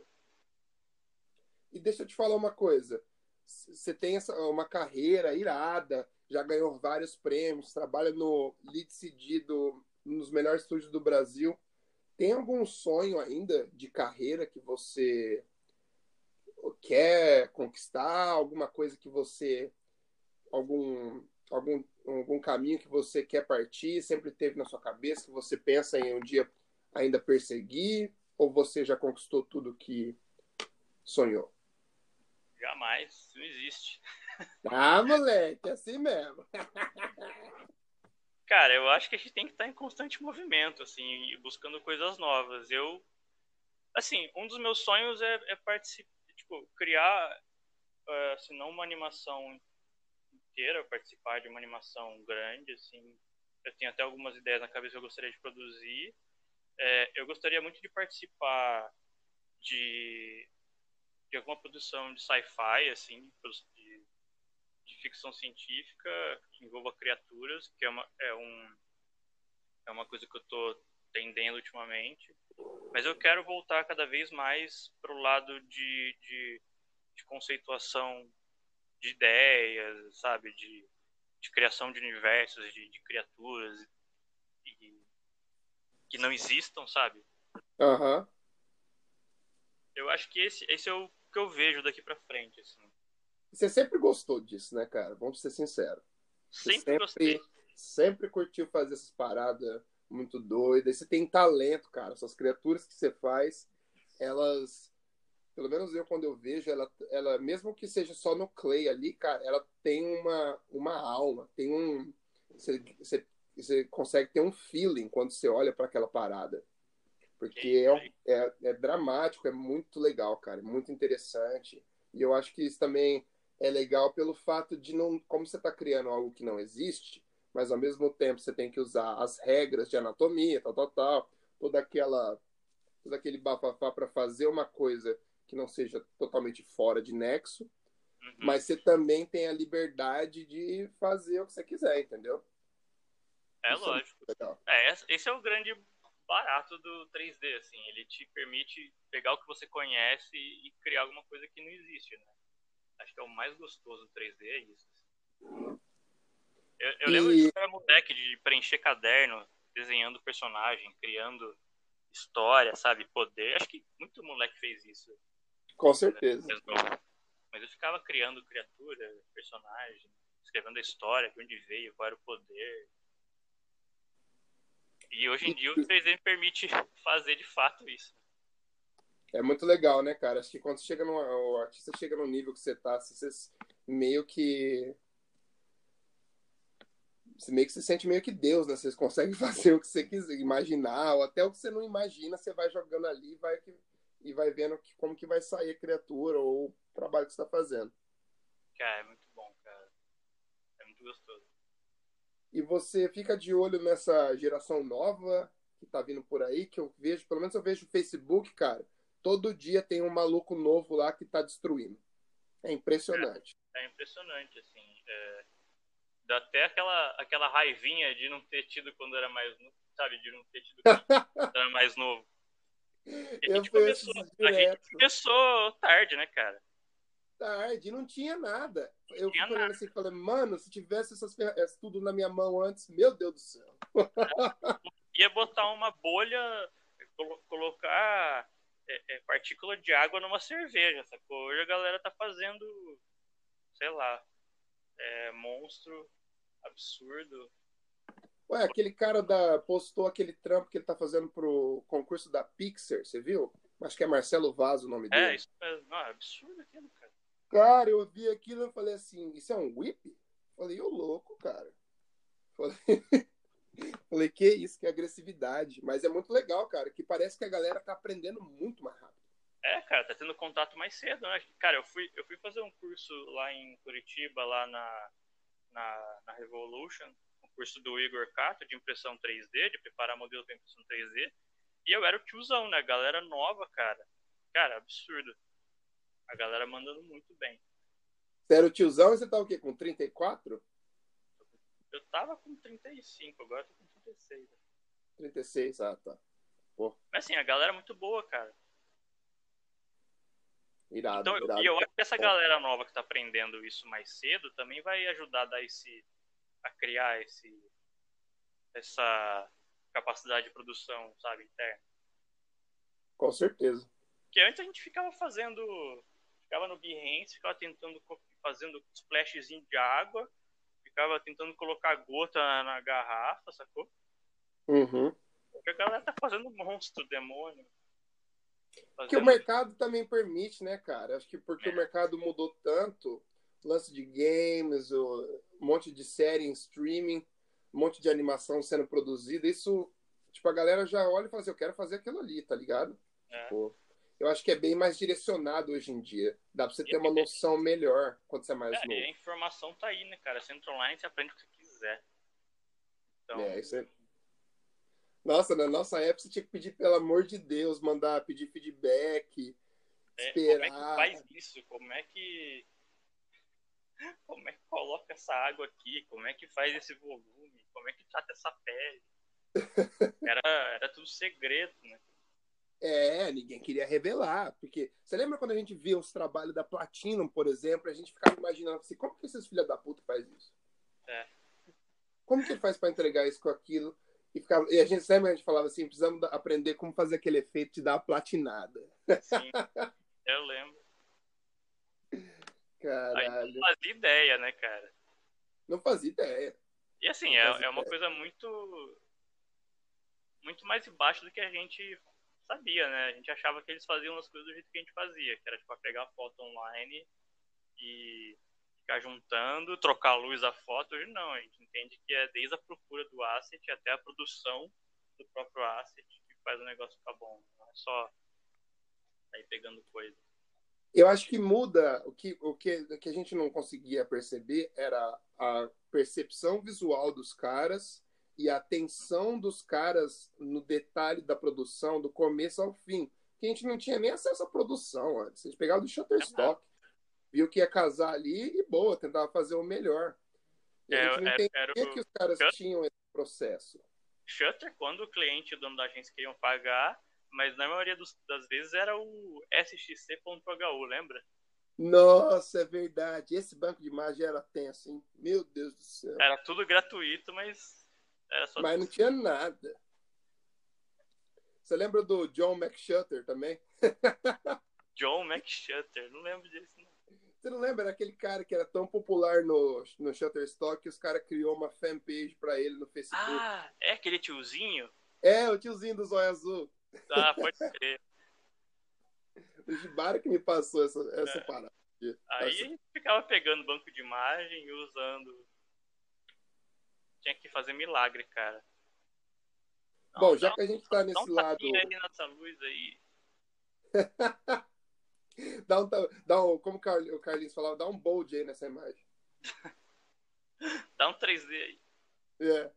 E deixa eu te falar uma coisa. Você tem essa, uma carreira irada, já ganhou vários prêmios, trabalha no Lead CD do, nos melhores estúdios do Brasil. Tem algum sonho ainda de carreira que você quer conquistar? Alguma coisa que você. Algum, algum, algum caminho que você quer partir? Sempre teve na sua cabeça que você pensa em um dia ainda perseguir? Ou você já conquistou tudo que sonhou? Jamais, isso não existe. Ah, moleque, é assim mesmo. Cara, eu acho que a gente tem que estar em constante movimento, assim, buscando coisas novas. Eu, assim, um dos meus sonhos é, é participar, tipo, criar, uh, se não uma animação inteira, participar de uma animação grande, assim. Eu tenho até algumas ideias na cabeça que eu gostaria de produzir. É, eu gostaria muito de participar de de alguma produção de sci-fi, assim, de, de, ficção científica que envolva criaturas, que é uma, é um, é uma coisa que eu estou tendendo ultimamente. Mas eu quero voltar cada vez mais para o lado de, de, de, conceituação de ideias, sabe? De, de criação de universos, de, de criaturas. E, que não existam, sabe? Aham. Uhum. Eu acho que esse, esse é o que eu vejo daqui pra frente, assim. Você sempre gostou disso, né, cara? Vamos ser sinceros. Sempre, sempre gostei. Sempre curtiu fazer essas paradas muito doidas. Você tem talento, cara. Essas criaturas que você faz, elas pelo menos eu quando eu vejo ela, ela mesmo que seja só no clay ali, cara, ela tem uma, uma alma, tem um você, você, você consegue ter um feeling quando você olha para aquela parada. Porque é, é, é, dramático, é muito legal, cara, é muito interessante. E eu acho que isso também é legal pelo fato de não, como você está criando algo que não existe, mas ao mesmo tempo você tem que usar as regras de anatomia, tal, tal, tal, toda aquela, todo aquele bafafá para fazer uma coisa que não seja totalmente fora de nexo, uhum. mas você também tem a liberdade de fazer o que você quiser, entendeu? É Isso é lógico. É, esse é o grande barato do 3D, assim, ele te permite pegar o que você conhece e criar alguma coisa que não existe, né? Acho que é o mais gostoso do 3D, é isso. Eu, eu e... lembro de era moleque de preencher caderno, desenhando personagem, criando história, sabe? Poder. Acho que muito moleque fez isso. Com certeza. Mas eu ficava criando criatura, personagem, escrevendo a história, de onde veio, qual era o poder. E hoje em dia o 3D permite fazer de fato isso. É muito legal, né, cara? Acho que quando chega no, o artista chega no nível que você tá, você meio que. Você meio que se sente meio que Deus, né? Você consegue fazer o que você quiser, imaginar, ou até o que você não imagina, você vai jogando ali e vai e vai vendo que, como que vai sair a criatura ou o trabalho que você está fazendo. Cara, é muito bom, cara. É muito gostoso. E você fica de olho nessa geração nova que tá vindo por aí, que eu vejo, pelo menos eu vejo o Facebook, cara. Todo dia tem um maluco novo lá que tá destruindo. É impressionante. É, é impressionante, assim. É... Dá até aquela, aquela raivinha de não ter tido quando era mais novo, sabe? De não ter tido quando era mais novo. A gente, começou, a gente começou tarde, né, cara? Tarde, não tinha nada. Eu fico olhando assim e falei, mano, se tivesse essas ferramentas tudo na minha mão antes, meu Deus do céu. Ia botar uma bolha, colocar é, é, partícula de água numa cerveja, sacou? Hoje a galera tá fazendo, sei lá, é, monstro absurdo Ué, aquele cara da, postou aquele trampo que ele tá fazendo pro concurso da Pixar, você viu? Acho que é Marcelo Vaz o nome é, dele. É, isso é, não, é absurdo aquilo, cara. Eu vi aquilo e falei assim, isso é um whip? Falei, ô louco, cara. Falei, falei, que isso, que agressividade. Mas é muito legal, cara, que parece que a galera tá aprendendo muito mais rápido. É, cara, tá tendo contato mais cedo, né? Cara, eu fui, eu fui fazer um curso lá em Curitiba, lá na, na, na Revolution, curso do Igor Cato de impressão 3D, de preparar modelo para impressão 3D. E eu era o tiozão, né? Galera nova, cara. Cara, absurdo. A galera mandando muito bem. Você era o tiozão e você tá o quê? Com 34? Eu tava com 35, agora eu tô com 36. 36, ah, tá. Pô. Mas assim, a galera é muito boa, cara. Irado, então, irado. E eu acho que essa galera nova que tá aprendendo isso mais cedo também vai ajudar a dar esse a criar esse, essa capacidade de produção, sabe, interna. Com certeza. Porque antes a gente ficava fazendo, ficava no Behance, ficava tentando fazendo splashzinho de água, ficava tentando colocar gota na garrafa, sacou? Uhum. Porque a galera tá fazendo monstro, demônio. Fazendo... Que o mercado também permite, né, cara? Acho que porque é. o mercado mudou tanto, lance de games, um monte de série em streaming, um monte de animação sendo produzida. Isso, tipo, a galera já olha e fala assim, eu quero fazer aquilo ali, tá ligado? É. Tipo, eu acho que é bem mais direcionado hoje em dia. Dá pra você ter uma noção melhor quando você é mais é, novo. E a informação tá aí, né, cara? Você entra online, você aprende o que você quiser. Então... É, isso é... Nossa, na nossa época você tinha que pedir, pelo amor de Deus, mandar pedir feedback, é, esperar. Como é que faz isso? Como é que como é que coloca essa água aqui? Como é que faz esse volume? Como é que trata essa pele? Era, era tudo segredo, né? É, ninguém queria revelar, porque você lembra quando a gente via os trabalhos da Platinum, por exemplo, a gente ficava imaginando assim, como que esses filhos da puta faz isso? É. Como que ele faz para entregar isso com aquilo? E, ficava, e a gente sempre a gente falava assim, precisamos aprender como fazer aquele efeito de dar a platinada. Sim, eu lembro. Caralho. não fazia ideia, né, cara? Não fazia ideia. E assim, é, é uma coisa muito. Muito mais embaixo do que a gente sabia, né? A gente achava que eles faziam as coisas do jeito que a gente fazia, que era tipo pegar foto online e ficar juntando, trocar a luz da foto. Hoje não, a gente entende que é desde a procura do asset até a produção do próprio asset que faz o negócio ficar bom. Não é só sair pegando coisa. Eu acho que muda, o que, o que, o que a gente não conseguia perceber era a percepção visual dos caras e a atenção dos caras no detalhe da produção, do começo ao fim. Que a gente não tinha nem acesso à produção antes. A gente pegava do Shutterstock, viu que ia casar ali e boa, tentava fazer o melhor. E a gente não entendia era, era que os caras Shutter, tinham esse processo. Shutter, quando o cliente e o dono da agência queriam pagar, mas na maioria dos, das vezes era o sxc.hu, lembra? Nossa, é verdade. Esse banco de imagem era tenso, hein? Meu Deus do céu. Era tudo gratuito, mas. Mas não tinha nada. Você lembra do John McShutter também? John McShutter, não lembro disso. Não. Você não lembra? Era aquele cara que era tão popular no, no Shutterstock que os caras criou uma fanpage pra ele no Facebook. Ah, é aquele tiozinho? É, o tiozinho do zóio azul. Ah, pode ser. o Gibara que me passou essa, essa é. parada. Aí a gente ficava pegando banco de imagem e usando. Tinha que fazer milagre, cara. Não, Bom, já que a gente tá nesse um lado. aí nessa luz aí. dá um, dá um, como o Carlinhos falava, dá um bold aí nessa imagem. dá um 3D aí. É.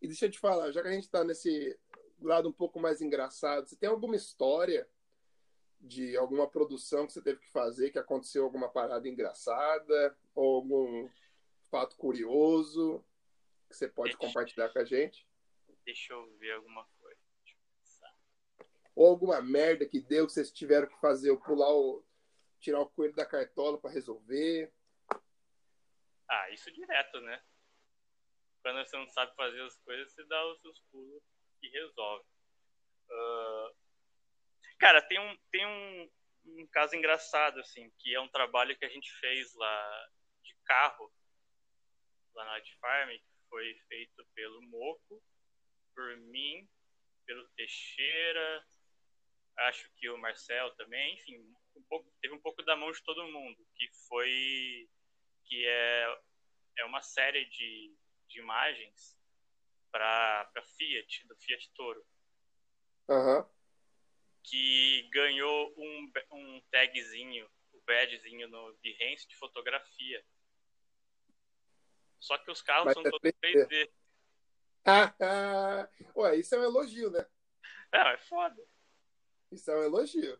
E deixa eu te falar, já que a gente tá nesse lado um pouco mais engraçado, você tem alguma história de alguma produção que você teve que fazer, que aconteceu alguma parada engraçada, ou algum fato curioso que você pode deixa compartilhar com a gente? Deixa eu ver alguma coisa. Ou alguma merda que deu que vocês tiveram que fazer, ou pular o. tirar o coelho da cartola para resolver. Ah, isso direto, né? Quando você não sabe fazer as coisas, você dá os seus pulos e resolve. Uh, Cara, tem um, tem um, um caso engraçado, assim, que é um trabalho que a gente fez lá de carro, lá na Art Farm, que foi feito pelo Moco, por mim, pelo Teixeira, acho que o Marcel também, enfim, um pouco, teve um pouco da mão de todo mundo, que foi que é, é uma série de, de imagens para Fiat, do Fiat Toro. Uhum que ganhou um, um tagzinho, o um badgezinho no Behance de fotografia. Só que os carros Mas são é todos 3D. Ué, isso é um elogio, né? Não, é foda. Isso é um elogio.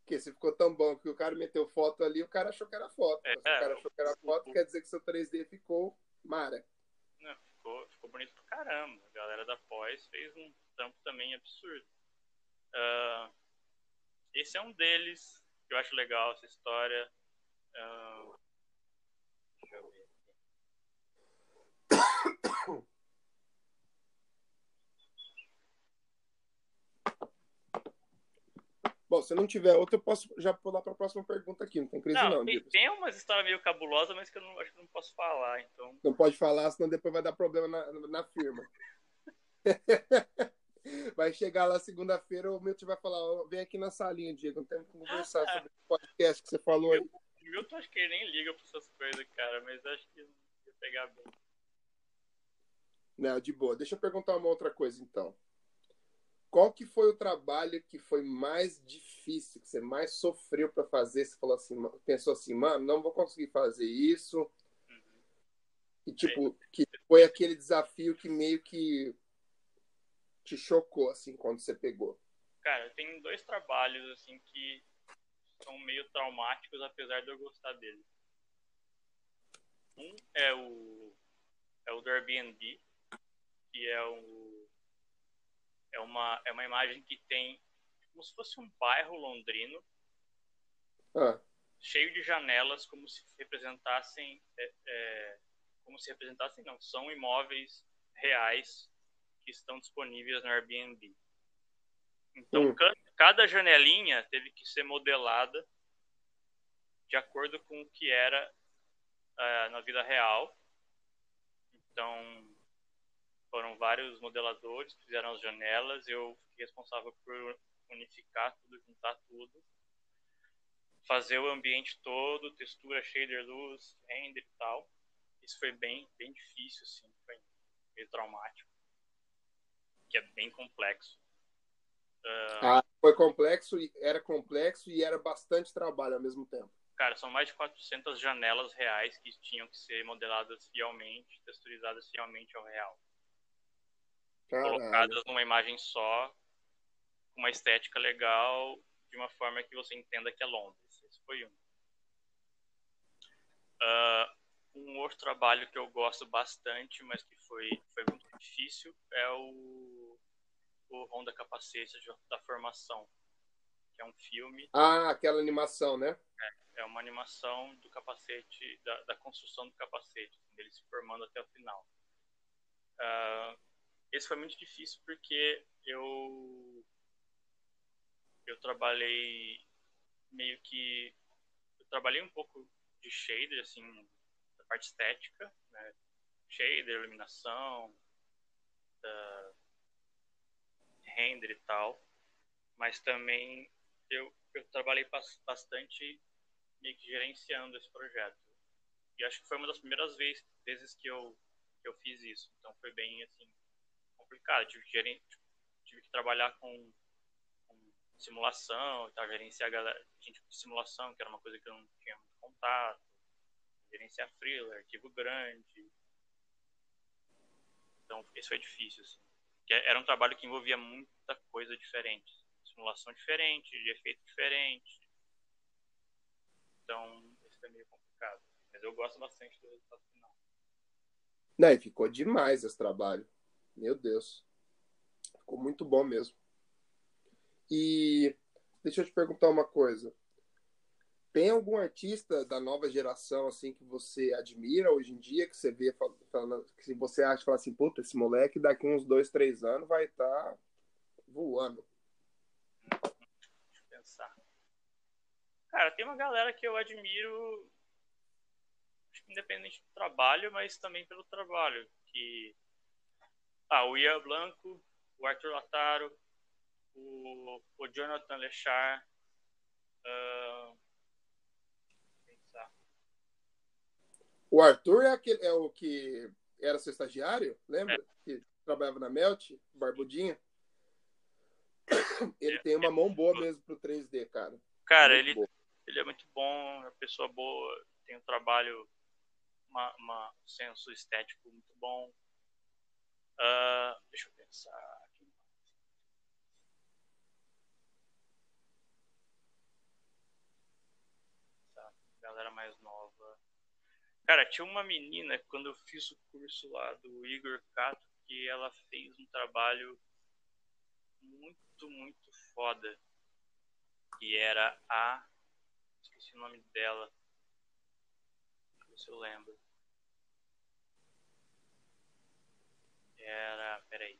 Porque se ficou tão bom que o cara meteu foto ali, o cara achou que era foto. É, se o cara achou que era foto, quer dizer que seu 3D ficou mara. Não, ficou, ficou bonito pra caramba. A galera da pós fez um tampo também absurdo. Uh, esse é um deles, que eu acho legal essa história. Uh, deixa eu ver. Bom, se não tiver outra, eu posso já pular para a próxima pergunta aqui. Não tem crise, não. não tem, tem umas histórias meio cabulosas, mas que eu não, acho que não posso falar. Então... Não pode falar, senão depois vai dar problema na, na firma. Vai chegar lá segunda-feira, o Milton vai falar: oh, vem aqui na salinha, Diego, não tem que conversar ah, sobre o podcast que você falou aí. O Milton acho que ele nem liga para essas coisas, cara, mas acho que ia pegar bem. Não, de boa. Deixa eu perguntar uma outra coisa, então. Qual que foi o trabalho que foi mais difícil, que você mais sofreu para fazer? Você falou assim, pensou assim, mano, não vou conseguir fazer isso. Uhum. E tipo, que foi aquele desafio que meio que te chocou, assim, quando você pegou? Cara, tem dois trabalhos, assim, que são meio traumáticos, apesar de eu gostar deles. Um é o, é o do Airbnb, que é, o, é, uma, é uma imagem que tem como se fosse um bairro londrino, ah. cheio de janelas, como se representassem, é, é, como se representassem, não, são imóveis reais que estão disponíveis no Airbnb. Então, hum. cada janelinha teve que ser modelada de acordo com o que era uh, na vida real. Então, foram vários modeladores que fizeram as janelas. Eu fiquei responsável por unificar tudo, juntar tudo. Fazer o ambiente todo, textura, shader, luz, render e tal. Isso foi bem, bem difícil, assim. Foi meio traumático. Que é bem complexo. Uh... Ah, foi complexo, era complexo e era bastante trabalho ao mesmo tempo. Cara, são mais de 400 janelas reais que tinham que ser modeladas fielmente, texturizadas fielmente ao real. Caralho. Colocadas numa imagem só, com uma estética legal, de uma forma que você entenda que é Londres. Esse foi um. Uh, um outro trabalho que eu gosto bastante, mas que foi, foi muito difícil, é o, o Honda Capacete da Formação, que é um filme. Ah, aquela animação, né? É é uma animação do capacete, da, da construção do capacete, assim, dele se formando até o final. Uh, esse foi muito difícil porque eu eu trabalhei meio que eu trabalhei um pouco de shader assim da parte estética né? shader iluminação da render e tal mas também eu, eu trabalhei bastante meio que gerenciando esse projeto. E acho que foi uma das primeiras vezes, vezes que eu, que eu fiz isso. Então foi bem, assim, complicado. Tive que, tive que trabalhar com, com simulação tal, gerenciar galera, gente de simulação, que era uma coisa que eu não tinha muito contato. Gerenciar freela, arquivo grande. Então, esse foi difícil, assim. Era um trabalho que envolvia muita coisa diferente. Simulação diferente, de efeito diferente, então, isso é meio complicado. Mas eu gosto bastante do resultado final. Não, e ficou demais esse trabalho. Meu Deus. Ficou muito bom mesmo. E deixa eu te perguntar uma coisa. Tem algum artista da nova geração assim que você admira hoje em dia, que você vê falando, que você acha fala assim, puta, esse moleque daqui uns dois, três anos vai estar tá voando? Cara, tem uma galera que eu admiro, independente do trabalho, mas também pelo trabalho. Que, ah, o Ian Blanco, o Arthur Lataro, o, o Jonathan Lechar. Uh, o Arthur é, aquele, é o que era seu estagiário, lembra? É. Que trabalhava na Melt, barbudinha. Ele é. tem uma mão boa mesmo pro 3D, cara. Cara, Muito ele, boa ele é muito bom, é uma pessoa boa, tem um trabalho, uma, uma um senso estético muito bom. Uh, deixa eu pensar. Tá, galera mais nova. Cara, tinha uma menina quando eu fiz o curso lá do Igor Cato que ela fez um trabalho muito, muito foda. Que era a esqueci o nome dela. Deixa eu ver se eu lembro. Era. Peraí.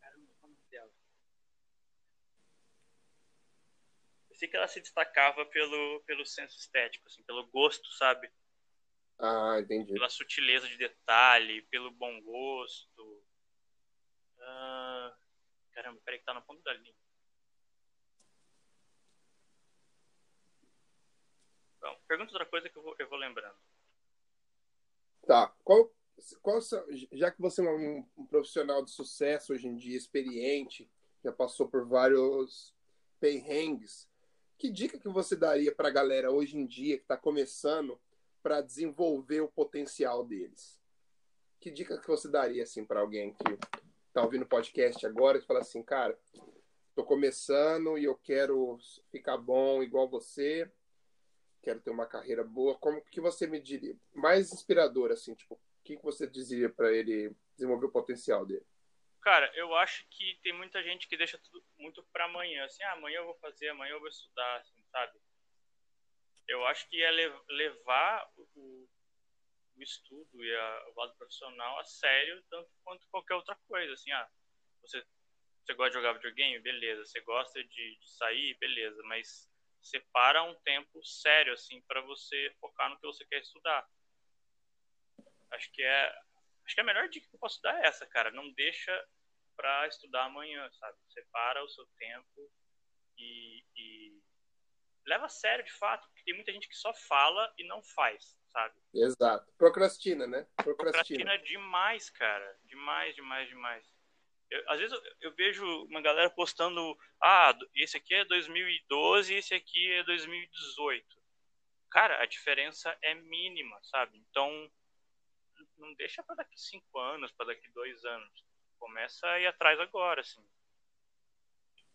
Caramba, qual é o nome dela? Eu sei que ela se destacava pelo, pelo senso estético, assim, pelo gosto, sabe? Ah, entendi. Pela sutileza de detalhe, pelo bom gosto. Ah, caramba, peraí que tá na ponta da linha. Então, pergunta outra coisa que eu vou, eu vou lembrando. Tá. Qual, qual, já que você é um, um, profissional de sucesso hoje em dia, experiente, já passou por vários perrengues, que dica que você daria para a galera hoje em dia que está começando para desenvolver o potencial deles? Que dica que você daria assim para alguém que está ouvindo o podcast agora e fala assim, cara, estou começando e eu quero ficar bom igual você, quero ter uma carreira boa, como que você me diria? Mais inspirador, assim, tipo, que, que você diria para ele desenvolver o potencial dele? Cara, eu acho que tem muita gente que deixa tudo muito para amanhã, assim, ah, amanhã eu vou fazer, amanhã eu vou estudar, assim, sabe? Eu acho que é levar o, o estudo e a, o lado profissional a sério, tanto quanto qualquer outra coisa. Assim, ah, você, você gosta de jogar videogame? Beleza. Você gosta de, de sair? Beleza. Mas separa um tempo sério, assim, para você focar no que você quer estudar. Acho que é, acho que a melhor dica que eu posso dar é essa, cara. Não deixa para estudar amanhã, sabe? Separa o seu tempo e, e leva a sério de fato, porque tem muita gente que só fala e não faz, sabe? Exato. Procrastina, né? Procrastina. Procrastina demais, cara. Demais, demais, demais. Eu, às vezes eu, eu, vejo uma galera postando, ah, esse aqui é 2012 esse aqui é 2018. Cara, a diferença é mínima, sabe? Então, não deixa para daqui cinco anos, para daqui dois anos. Começa a ir atrás agora, assim.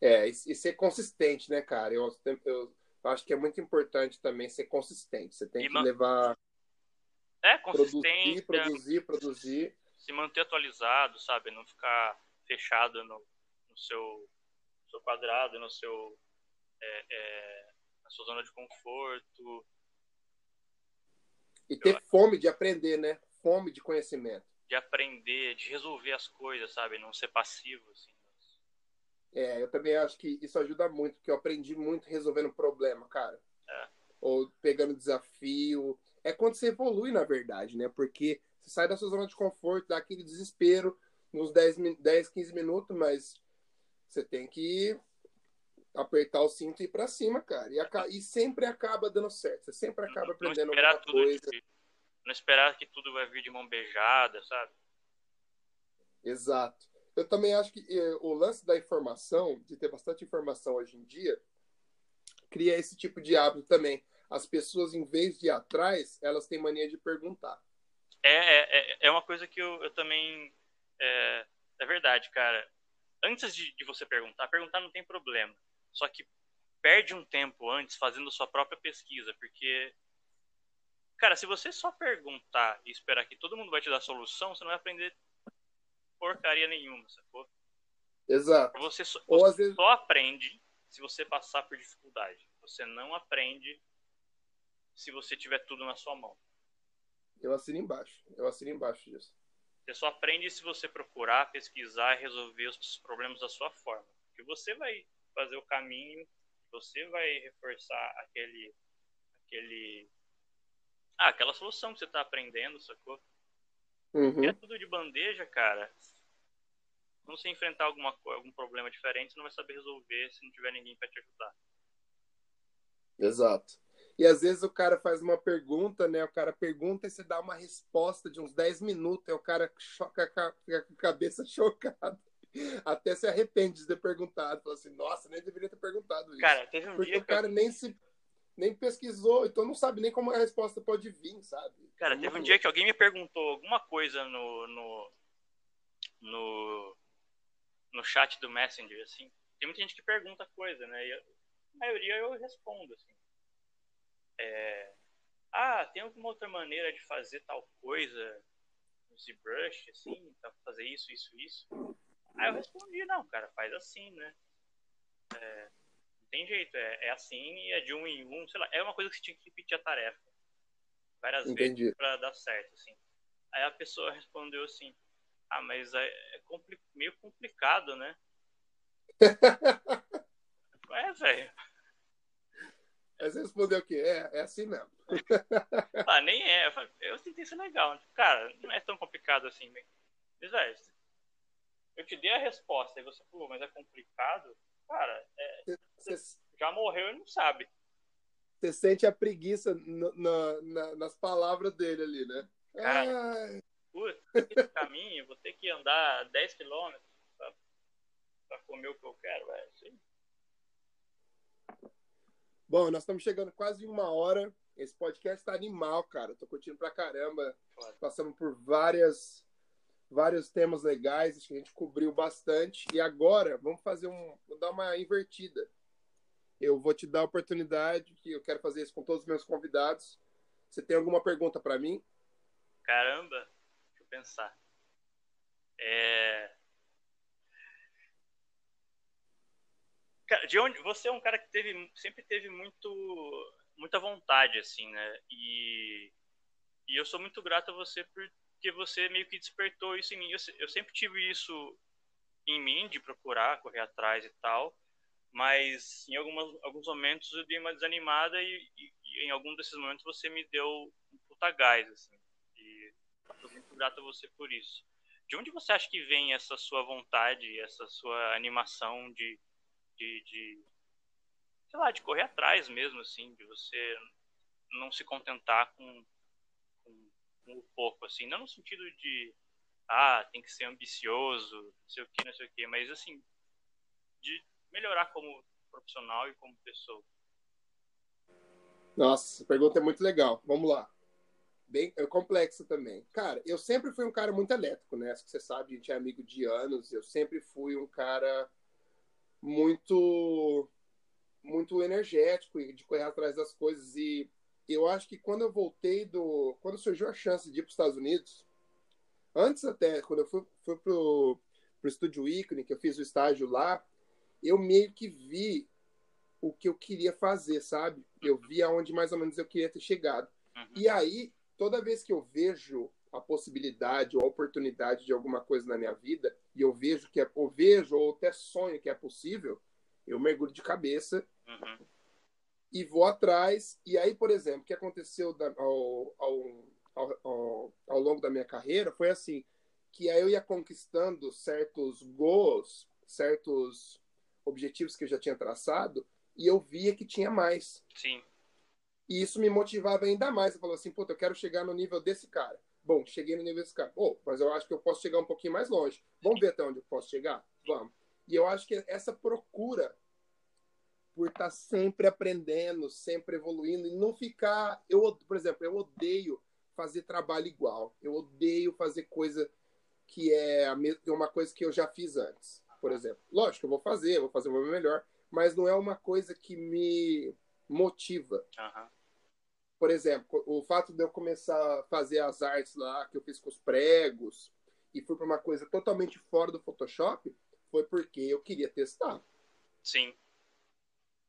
É, e, e ser consistente, né, cara? Eu, eu, eu, acho que é muito importante também ser consistente. Você tem e que man... levar. É, consistente. Produzir, produzir, produzir. Se manter atualizado, sabe? Não ficar fechado no, no seu, seu quadrado, no seu, é, é, na sua zona de conforto. E ter eu, fome de aprender, né? Fome de conhecimento. De aprender, de resolver as coisas, sabe? Não ser passivo, assim. É, eu também acho que isso ajuda muito, porque eu aprendi muito resolvendo problema, cara. É. Ou pegando desafio. É quando você evolui, na verdade, né? Porque você sai da sua zona de conforto, dá aquele desespero, nos 10, 10 15 minutos, mas você tem que apertar o cinto e ir pra cima, cara. E, e sempre acaba dando certo. Você sempre acaba aprendendo alguma coisa. Não esperar que tudo vai vir de mão beijada, sabe? Exato. Eu também acho que eh, o lance da informação, de ter bastante informação hoje em dia, cria esse tipo de hábito também. As pessoas, em vez de ir atrás, elas têm mania de perguntar. É, é, é, é uma coisa que eu, eu também é, é verdade, cara. Antes de, de você perguntar, perguntar não tem problema. Só que perde um tempo antes fazendo sua própria pesquisa, porque cara, se você só perguntar e esperar que todo mundo vai te dar solução, você não vai aprender porcaria nenhuma, sacou? Exato. Você, só, você vezes... só aprende se você passar por dificuldade. Você não aprende se você tiver tudo na sua mão. Eu assino embaixo. Eu assino embaixo disso. Você só aprende se você procurar, pesquisar e resolver os problemas da sua forma. Porque você vai fazer o caminho, você vai reforçar aquele. aquele ah, aquela solução que você está aprendendo, sacou? Uhum. É tudo de bandeja, cara. Quando você enfrentar alguma, algum problema diferente, você não vai saber resolver se não tiver ninguém para te ajudar. Exato. E às vezes o cara faz uma pergunta, né? O cara pergunta e você dá uma resposta de uns 10 minutos, e o cara choca, fica com a cabeça chocada. Até se arrepende de ter perguntado. Fala assim, nossa, nem deveria ter perguntado isso. Cara, teve um Porque dia o cara eu... nem se nem pesquisou, então não sabe nem como a resposta pode vir, sabe? Cara, teve um dia que alguém me perguntou alguma coisa no, no, no, no chat do Messenger, assim. Tem muita gente que pergunta coisa, né? E a maioria eu respondo, assim é, ah, tem alguma outra maneira de fazer tal coisa no ZBrush, assim, pra fazer isso, isso, isso? Aí eu respondi, não, cara, faz assim, né? É, tem jeito, é, é assim e é de um em um, sei lá, é uma coisa que você tinha que repetir a tarefa várias Entendi. vezes pra dar certo, assim. Aí a pessoa respondeu assim, ah, mas é, é compli meio complicado, né? é, velho. Aí você respondeu o quê? É, é assim mesmo. ah, nem é. Eu, falei, eu tentei ser legal. Cara, não é tão complicado assim. Mas, velho, eu te dei a resposta e você falou, mas é complicado? Cara, é, você já morreu e não sabe. Você sente a preguiça na, na, nas palavras dele ali, né? Cara, putz, esse caminho, vou ter que andar 10 quilômetros pra, pra comer o que eu quero, velho. Bom, nós estamos chegando quase uma hora. Esse podcast está animal, cara. Tô curtindo pra caramba. Claro. Passamos por várias, vários temas legais. Acho que a gente cobriu bastante. E agora, vamos fazer um. Vou dar uma invertida. Eu vou te dar a oportunidade, que eu quero fazer isso com todos os meus convidados. Você tem alguma pergunta para mim? Caramba, deixa eu pensar. É... de onde você é um cara que teve sempre teve muito muita vontade assim né e E eu sou muito grato a você porque você meio que despertou isso em mim. Eu, eu sempre tive isso em mim de procurar, correr atrás e tal, mas em algumas, alguns momentos eu dei uma desanimada e, e, e em algum desses momentos você me deu um puta gás, assim. E eu muito grato a você por isso. De onde você acha que vem essa sua vontade, essa sua animação de, de, de sei lá, de correr atrás mesmo, assim, de você não se contentar com, com, com o pouco, assim, não no sentido de ah, tem que ser ambicioso, não sei o que, não sei o que, mas assim, de melhorar como profissional e como pessoa. Nossa, pergunta é muito legal. Vamos lá. Bem é complexa também. Cara, eu sempre fui um cara muito elétrico, né? Acho que você sabe, a gente é amigo de anos. Eu sempre fui um cara muito muito energético e de correr atrás das coisas e eu acho que quando eu voltei do quando surgiu a chance de ir para os Estados Unidos antes até quando eu fui, fui pro estúdio ícone que eu fiz o estágio lá eu meio que vi o que eu queria fazer sabe eu vi aonde mais ou menos eu queria ter chegado uhum. e aí toda vez que eu vejo a possibilidade ou a oportunidade de alguma coisa na minha vida e eu vejo que é ou vejo ou até sonho que é possível eu mergulho de cabeça uhum. e vou atrás. E aí, por exemplo, o que aconteceu ao, ao, ao, ao, longo da minha carreira foi assim, que aí eu ia conquistando certos goals, certos objetivos que eu já tinha traçado, e eu via que tinha mais. Sim. E isso me motivava ainda mais. Eu falava assim, puta, eu quero chegar no nível desse cara. Bom, cheguei no nível desse cara. Oh, mas eu acho que eu posso chegar um pouquinho mais longe. Vamos ver até onde eu posso chegar? Vamos. E eu acho que essa procura por estar sempre aprendendo, sempre evoluindo e não ficar. Eu, por exemplo, eu odeio fazer trabalho igual. Eu odeio fazer coisa que é uma coisa que eu já fiz antes, por exemplo. Lógico, eu vou fazer, vou fazer o meu melhor, mas não é uma coisa que me motiva. Uhum. Por exemplo, o fato de eu começar a fazer as artes lá, que eu fiz com os pregos, e fui para uma coisa totalmente fora do Photoshop, foi porque eu queria testar. Sim.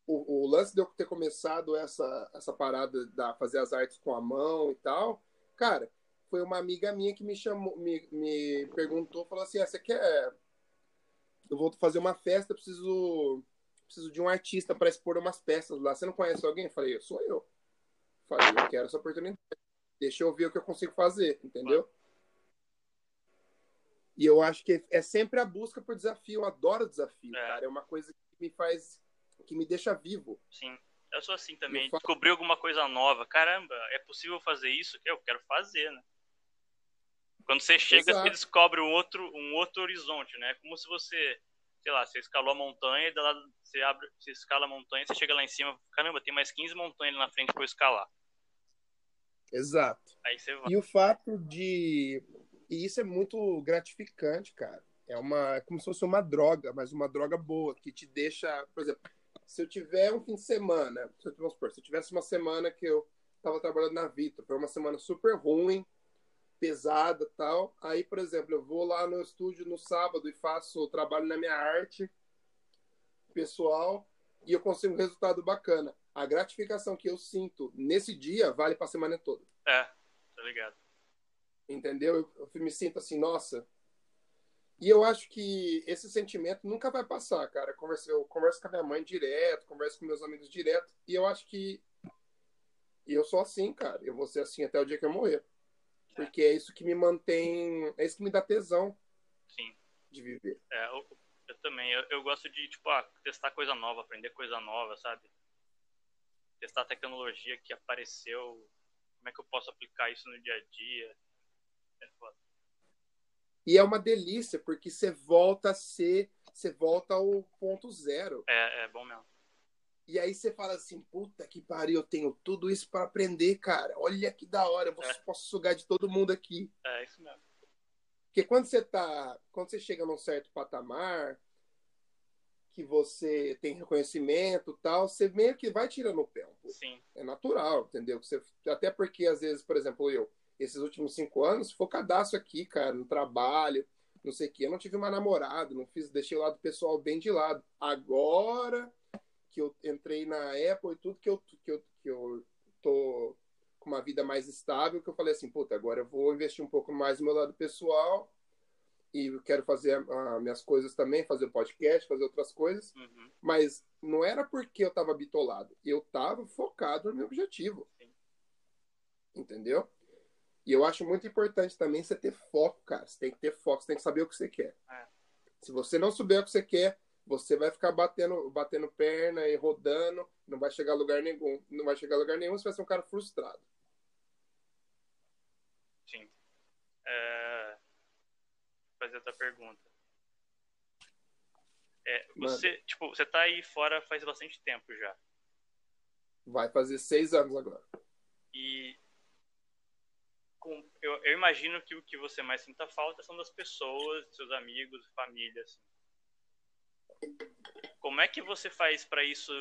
O, o, lance de eu ter começado essa, essa parada da fazer as artes com a mão e tal, cara, foi uma amiga minha que me chamou, me, me perguntou, falou assim, ah, você quer... Eu vou fazer uma festa, preciso preciso de um artista para expor umas peças lá. Você não conhece alguém? Eu falei, eu sou eu. Falei, eu quero essa oportunidade. Deixa eu ver o que eu consigo fazer, entendeu? E eu acho que é sempre a busca por desafio. Eu adoro desafio, é. cara. É uma coisa que me faz. que me deixa vivo. Sim. Eu sou assim também. Faço... Descobrir alguma coisa nova. Caramba, é possível fazer isso? Eu quero fazer, né? Quando você chega, Exato. você descobre um outro, um outro horizonte, né? Como se você, sei lá, você escalou a montanha e lá você abre, você escala a montanha, você chega lá em cima, caramba, tem mais 15 montanhas ali na frente para eu escalar. Exato. Aí você vai. E o fato de e isso é muito gratificante, cara. É uma é como se fosse uma droga, mas uma droga boa que te deixa, por exemplo, se eu tiver um fim de semana, vamos supor, se eu tivesse uma semana que eu estava trabalhando na Vitor, foi uma semana super ruim, pesada, tal. Aí, por exemplo, eu vou lá no estúdio no sábado e faço trabalho na minha arte pessoal e eu consigo um resultado bacana. A gratificação que eu sinto nesse dia vale para a semana toda. É, tá ligado entendeu? Eu, eu me sinto assim, nossa. E eu acho que esse sentimento nunca vai passar, cara. Eu converso, eu converso com a minha mãe direto, converso com meus amigos direto, e eu acho que eu sou assim, cara. Eu vou ser assim até o dia que eu morrer. Porque é isso que me mantém, é isso que me dá tesão Sim. de viver. É, eu, eu também. Eu, eu, gosto de, tipo, ah, testar coisa nova, aprender coisa nova, sabe? Testar tecnologia que apareceu, como é que eu posso aplicar isso no dia a dia. E é uma delícia, porque você volta a ser. Você volta ao ponto zero. É, é bom mesmo. E aí você fala assim, puta que pariu, eu tenho tudo isso para aprender, cara. Olha que da hora, eu é. posso sugar de todo mundo aqui. É, isso mesmo. Porque quando você tá. Quando você chega num certo patamar, que você tem reconhecimento tal, você meio que vai tirando o pé um pouco. Sim. É natural, entendeu? Você, até porque, às vezes, por exemplo, eu, esses últimos cinco anos, focadaço aqui, cara, no trabalho, não sei o quê. Eu não tive uma namorada, não fiz, deixei o lado pessoal bem de lado. Agora que eu entrei na Apple e tudo, que eu, que eu, que eu tô com uma vida mais estável, que eu falei assim, puta, agora eu vou investir um pouco mais no meu lado pessoal e quero fazer minhas coisas também, fazer podcast, fazer outras coisas. Uhum. Mas não era porque eu tava bitolado, eu tava focado no meu objetivo. Sim. Entendeu? E eu acho muito importante também você ter foco, cara. Você tem que ter foco, você tem que saber o que você quer. É. Se você não souber o que você quer, você vai ficar batendo, batendo perna e rodando, não vai chegar a lugar nenhum. Não vai chegar a lugar nenhum, você vai ser um cara frustrado. Sim. É... Vou fazer outra pergunta. É, você, tipo, você tá aí fora faz bastante tempo já. Vai fazer seis anos agora. E com, eu, eu, imagino que o que você mais sinta falta são das pessoas, seus amigos, família. Assim. Como é que você faz para isso,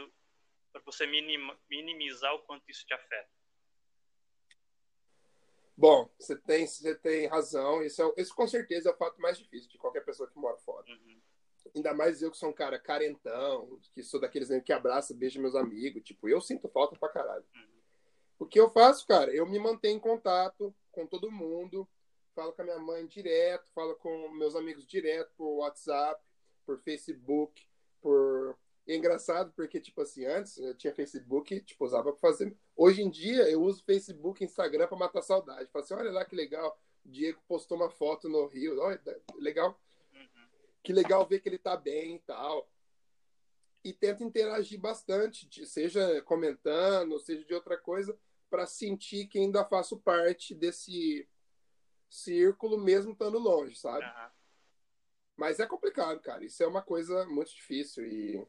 para você minimizar o quanto isso te afeta? Bom, você tem, você tem razão. Isso, é, isso com certeza é o fato mais difícil de qualquer pessoa que mora fora. Uhum. Ainda mais eu que sou um cara carentão, que sou daqueles que abraça, beija meus amigos. Tipo, eu sinto falta pra caralho. Uhum. O que eu faço, cara? Eu me mantenho em contato com todo mundo, falo com a minha mãe direto, falo com meus amigos direto por WhatsApp, por Facebook, por. E é engraçado porque, tipo assim, antes eu tinha Facebook, tipo, usava pra fazer. Hoje em dia eu uso Facebook e Instagram pra matar saudade. Falo assim, olha lá que legal. O Diego postou uma foto no Rio. Olha, legal. Que legal ver que ele tá bem e tal. E tento interagir bastante, seja comentando, seja de outra coisa, para sentir que ainda faço parte desse círculo, mesmo estando longe, sabe? Uhum. Mas é complicado, cara. Isso é uma coisa muito difícil. E...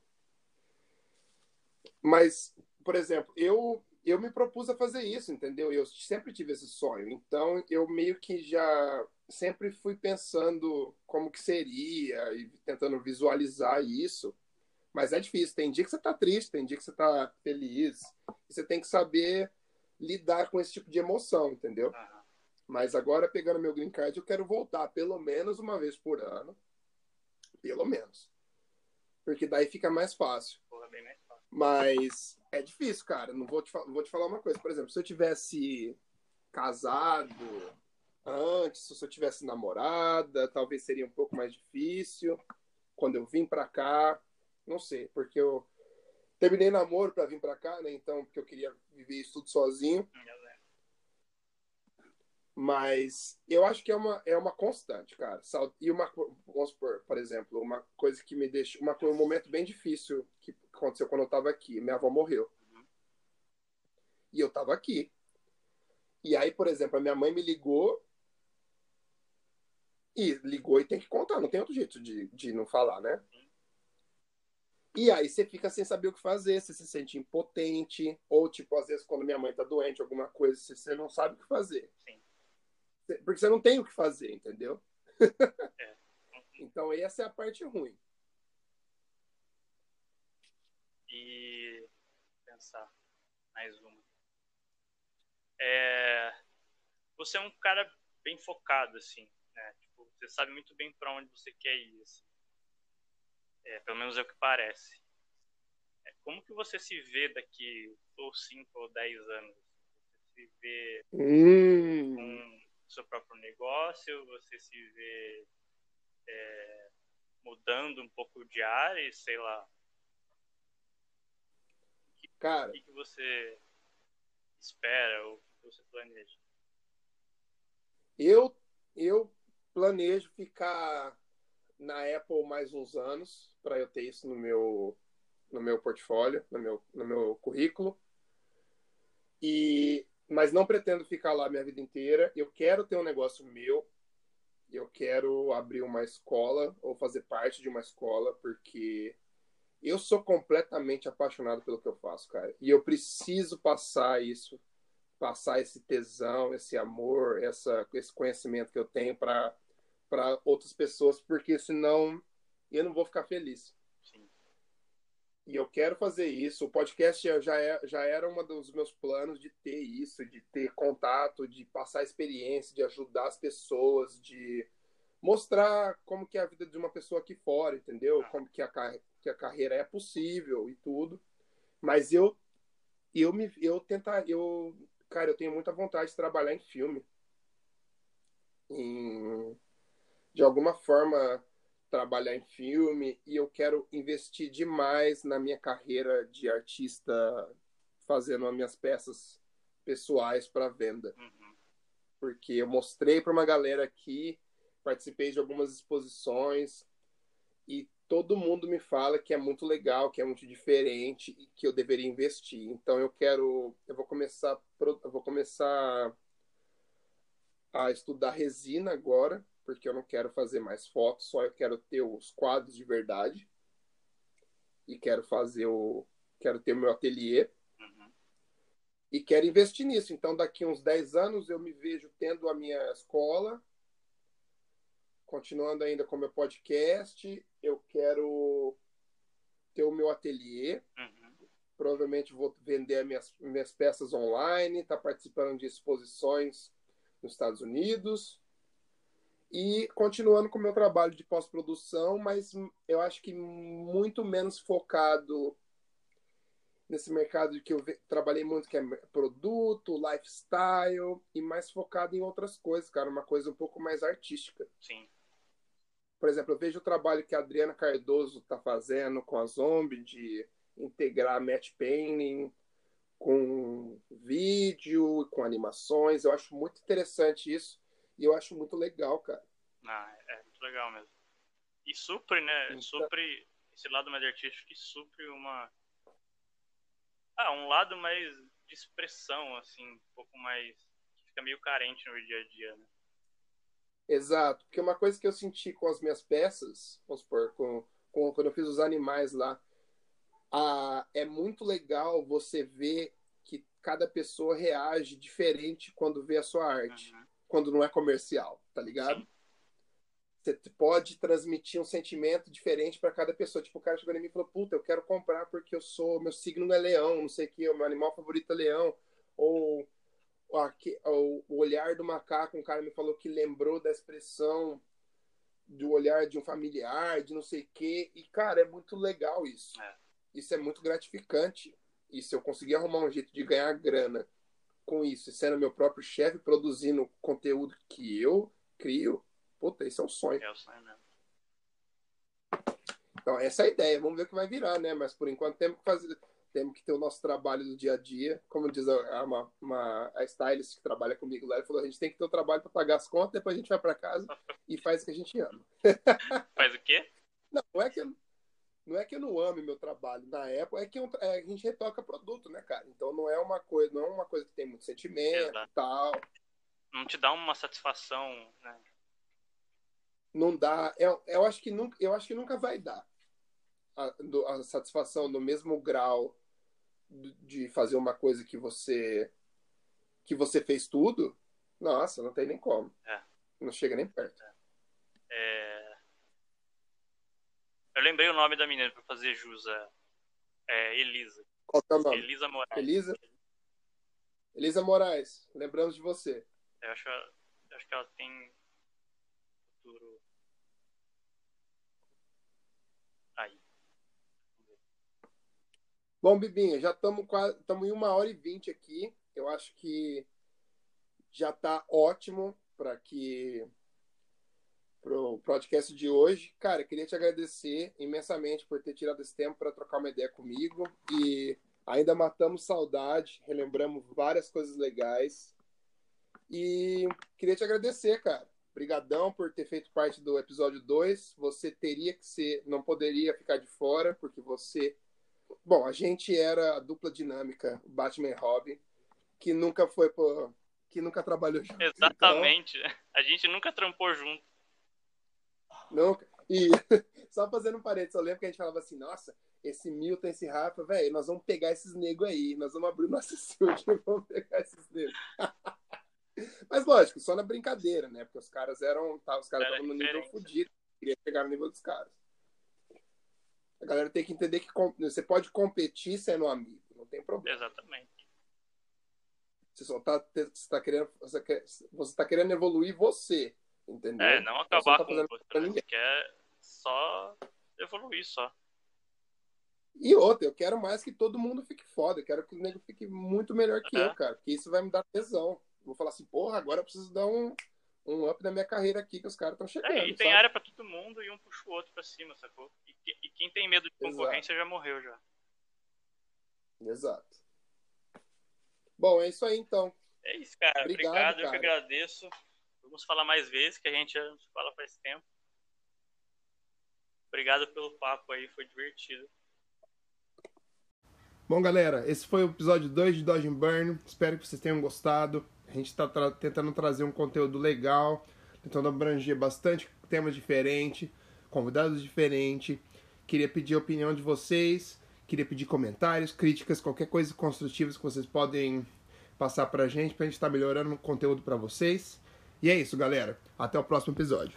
Mas, por exemplo, eu, eu me propus a fazer isso, entendeu? Eu sempre tive esse sonho. Então, eu meio que já sempre fui pensando como que seria e tentando visualizar isso. Mas é difícil. Tem dia que você tá triste, tem dia que você tá feliz. Você tem que saber lidar com esse tipo de emoção, entendeu? Mas agora, pegando meu green card, eu quero voltar pelo menos uma vez por ano. Pelo menos. Porque daí fica mais fácil. Porra, bem mais fácil. Mas é difícil, cara. Não vou, te, vou te falar uma coisa. Por exemplo, se eu tivesse casado antes, se eu tivesse namorada, talvez seria um pouco mais difícil. Quando eu vim pra cá, não sei, porque eu terminei namoro para vir para cá, né? Então, porque eu queria viver isso tudo sozinho. Mas eu acho que é uma, é uma constante, cara. E uma, vamos supor, por exemplo, uma coisa que me deixa. Uma, um momento bem difícil que aconteceu quando eu tava aqui. Minha avó morreu. E eu tava aqui. E aí, por exemplo, a minha mãe me ligou. E ligou e tem que contar, não tem outro jeito de, de não falar, né? E aí você fica sem saber o que fazer, você se sente impotente, ou tipo, às vezes quando minha mãe tá doente, alguma coisa, você não sabe o que fazer. Sim. Porque você não tem o que fazer, entendeu? É. então essa é a parte ruim. E pensar mais uma. É... Você é um cara bem focado, assim, né? Tipo, você sabe muito bem para onde você quer ir, assim. É, pelo menos é o que parece. É, como que você se vê daqui ou 5 ou 10 anos? Você se vê hum. com seu próprio negócio? Você se vê é, mudando um pouco de área, sei lá? Que, Cara, o que você espera ou o que você planeja? Eu, eu planejo ficar na Apple mais uns anos para eu ter isso no meu no meu portfólio, no meu no meu currículo. E mas não pretendo ficar lá minha vida inteira. Eu quero ter um negócio meu. Eu quero abrir uma escola ou fazer parte de uma escola porque eu sou completamente apaixonado pelo que eu faço, cara. E eu preciso passar isso, passar esse tesão, esse amor, essa, esse conhecimento que eu tenho para outras pessoas, porque senão eu não vou ficar feliz. E eu quero fazer isso. O podcast já, é, já era um dos meus planos de ter isso, de ter contato, de passar experiência, de ajudar as pessoas, de mostrar como que é a vida de uma pessoa aqui fora, entendeu? Como que a, que a carreira é possível e tudo. Mas eu eu me eu tentar eu cara, eu tenho muita vontade de trabalhar em filme. Em, de alguma forma, trabalhar em filme e eu quero investir demais na minha carreira de artista, fazendo as minhas peças pessoais para venda. Uhum. Porque eu mostrei para uma galera aqui, participei de algumas exposições e todo mundo me fala que é muito legal, que é muito diferente e que eu deveria investir. Então eu quero, eu vou começar, eu vou começar a estudar resina agora, porque eu não quero fazer mais fotos, só eu quero ter os quadros de verdade e quero fazer o, quero ter o meu ateliê Uhum. e quero investir nisso. Então daqui uns 10 anos eu me vejo tendo a minha escola, continuando ainda com meu podcast, eu quero ter o meu ateliê, Uhum. provavelmente vou vender as minhas, minhas peças online, estar participando de exposições nos Estados Unidos e continuando com o meu trabalho de pós-produção, mas eu acho que muito menos focado nesse mercado que eu trabalhei muito, que é produto, lifestyle, e mais focado em outras coisas, cara, uma coisa um pouco mais artística. Sim. Por exemplo, eu vejo o trabalho que a Adriana Cardoso está fazendo com a Zombie de integrar match painting com vídeo, com animações. Eu acho muito interessante isso e eu acho muito legal, cara. Ah, é muito legal mesmo. E supre, né? Então- Supre esse lado mais artístico que supre uma. Ah, um lado mais de expressão, assim, um pouco mais. que fica meio carente no dia a dia, né? Exato, porque uma coisa que eu senti com as minhas peças, vamos supor, com, com, quando eu fiz os animais lá, a, é muito legal você ver que cada pessoa reage diferente quando vê a sua arte. Uhum. Quando não é comercial, tá ligado? Sim. Você pode transmitir um sentimento diferente para cada pessoa. Tipo, o cara chegou em mim e falou: Puta, eu quero comprar porque eu sou, meu signo é leão, não sei o que, o meu animal favorito é leão. Ou, ou aqui- ou o olhar do macaco, um cara me falou que lembrou da expressão do olhar de um familiar, de não sei o que. E, cara, é muito legal isso. É. Isso é muito gratificante. E se eu conseguir arrumar um jeito de ganhar grana com isso, e sendo meu próprio chefe, produzindo conteúdo que eu crio, puta, esse é um sonho. É o sonho mesmo. Então, essa é a ideia. Vamos ver o que vai virar, né? Mas por enquanto temos que fazer, temos que ter o nosso trabalho do dia a dia. Como diz a, uma, uma, a stylist que trabalha comigo lá, ele falou: a gente tem que ter o trabalho para pagar as contas, depois a gente vai para casa e faz o que a gente ama. Faz o quê? Não, não é que eu, não é que eu não ame meu trabalho na época, é que eu- é, a gente retoca produto, né, cara? Então não é uma coisa, não é uma coisa que tem muito sentimento e tal. Não te dá uma satisfação, né? Não dá. Eu, eu acho que nunca, eu acho que nunca vai dar a, a satisfação do mesmo grau de fazer uma coisa que você que você fez tudo. Nossa, não tem nem como. É. Não chega nem perto. É... Eu lembrei o nome da menina pra fazer jus. É, é Elisa. Qual que é o nome? Elisa Moraes. Elisa? Elisa Moraes, lembramos de você. Eu acho, eu acho que ela tem futuro. Aí. Bom, Bibinha, já estamos estamos em uma hora e vinte aqui. Eu acho que já está ótimo para que pro podcast de hoje. Cara, queria te agradecer imensamente por ter tirado esse tempo para trocar uma ideia comigo e ainda matamos saudade, relembramos várias coisas legais. E queria te agradecer, cara. Obrigadão por ter feito parte do episódio 2. Você teria que ser, não poderia ficar de fora, porque você Bom, a gente era a dupla dinâmica, Batman e Robin, que nunca foi pro, que nunca trabalhou junto. Exatamente. A gente nunca trampou junto. Nunca. E só fazendo um parênteses, eu lembro que a gente falava assim, nossa, esse Milton, esse Rafa, velho, nós vamos pegar esses negros aí, nós vamos abrir o nosso estúdio e vamos pegar esses negros. Mas lógico, só na brincadeira, né? Porque os caras eram, tá, os caras estavam no nível fodido, queria chegar no nível dos caras. A galera tem que entender que você pode competir sendo amigo, não tem problema. Exatamente. Você só tá, você tá querendo, você, quer, você tá querendo evoluir você, entendeu? É, não Você acabar tá com o pra né? quer só evoluir só. E outra, eu quero mais que todo mundo fique foda. Eu quero que o nego fique muito melhor que Uhum. eu, cara. Porque isso vai me dar tesão. Vou falar assim, porra, agora eu preciso dar um, um up na minha carreira aqui, que os caras estão chegando. É, e tem sabe? área pra todo mundo e um puxa o outro pra cima, sacou? E, e quem tem medo de Exato. concorrência já morreu já. Exato. Bom, é isso aí então. É isso, cara. Obrigado, Obrigado, eu que cara. agradeço. Vamos falar mais vezes, que a gente já fala faz tempo. Obrigado pelo papo aí, foi divertido. Bom, galera, esse foi o episódio 2 de Dodge and Burn. Espero que vocês tenham gostado. A gente está tentando trazer um conteúdo legal, tentando abranger bastante temas diferentes, convidados diferentes. Queria pedir a opinião de vocês, queria pedir comentários, críticas, qualquer coisa construtiva que vocês podem passar pra gente, pra gente estar melhorando o conteúdo pra vocês. E é isso, galera. Até o próximo episódio.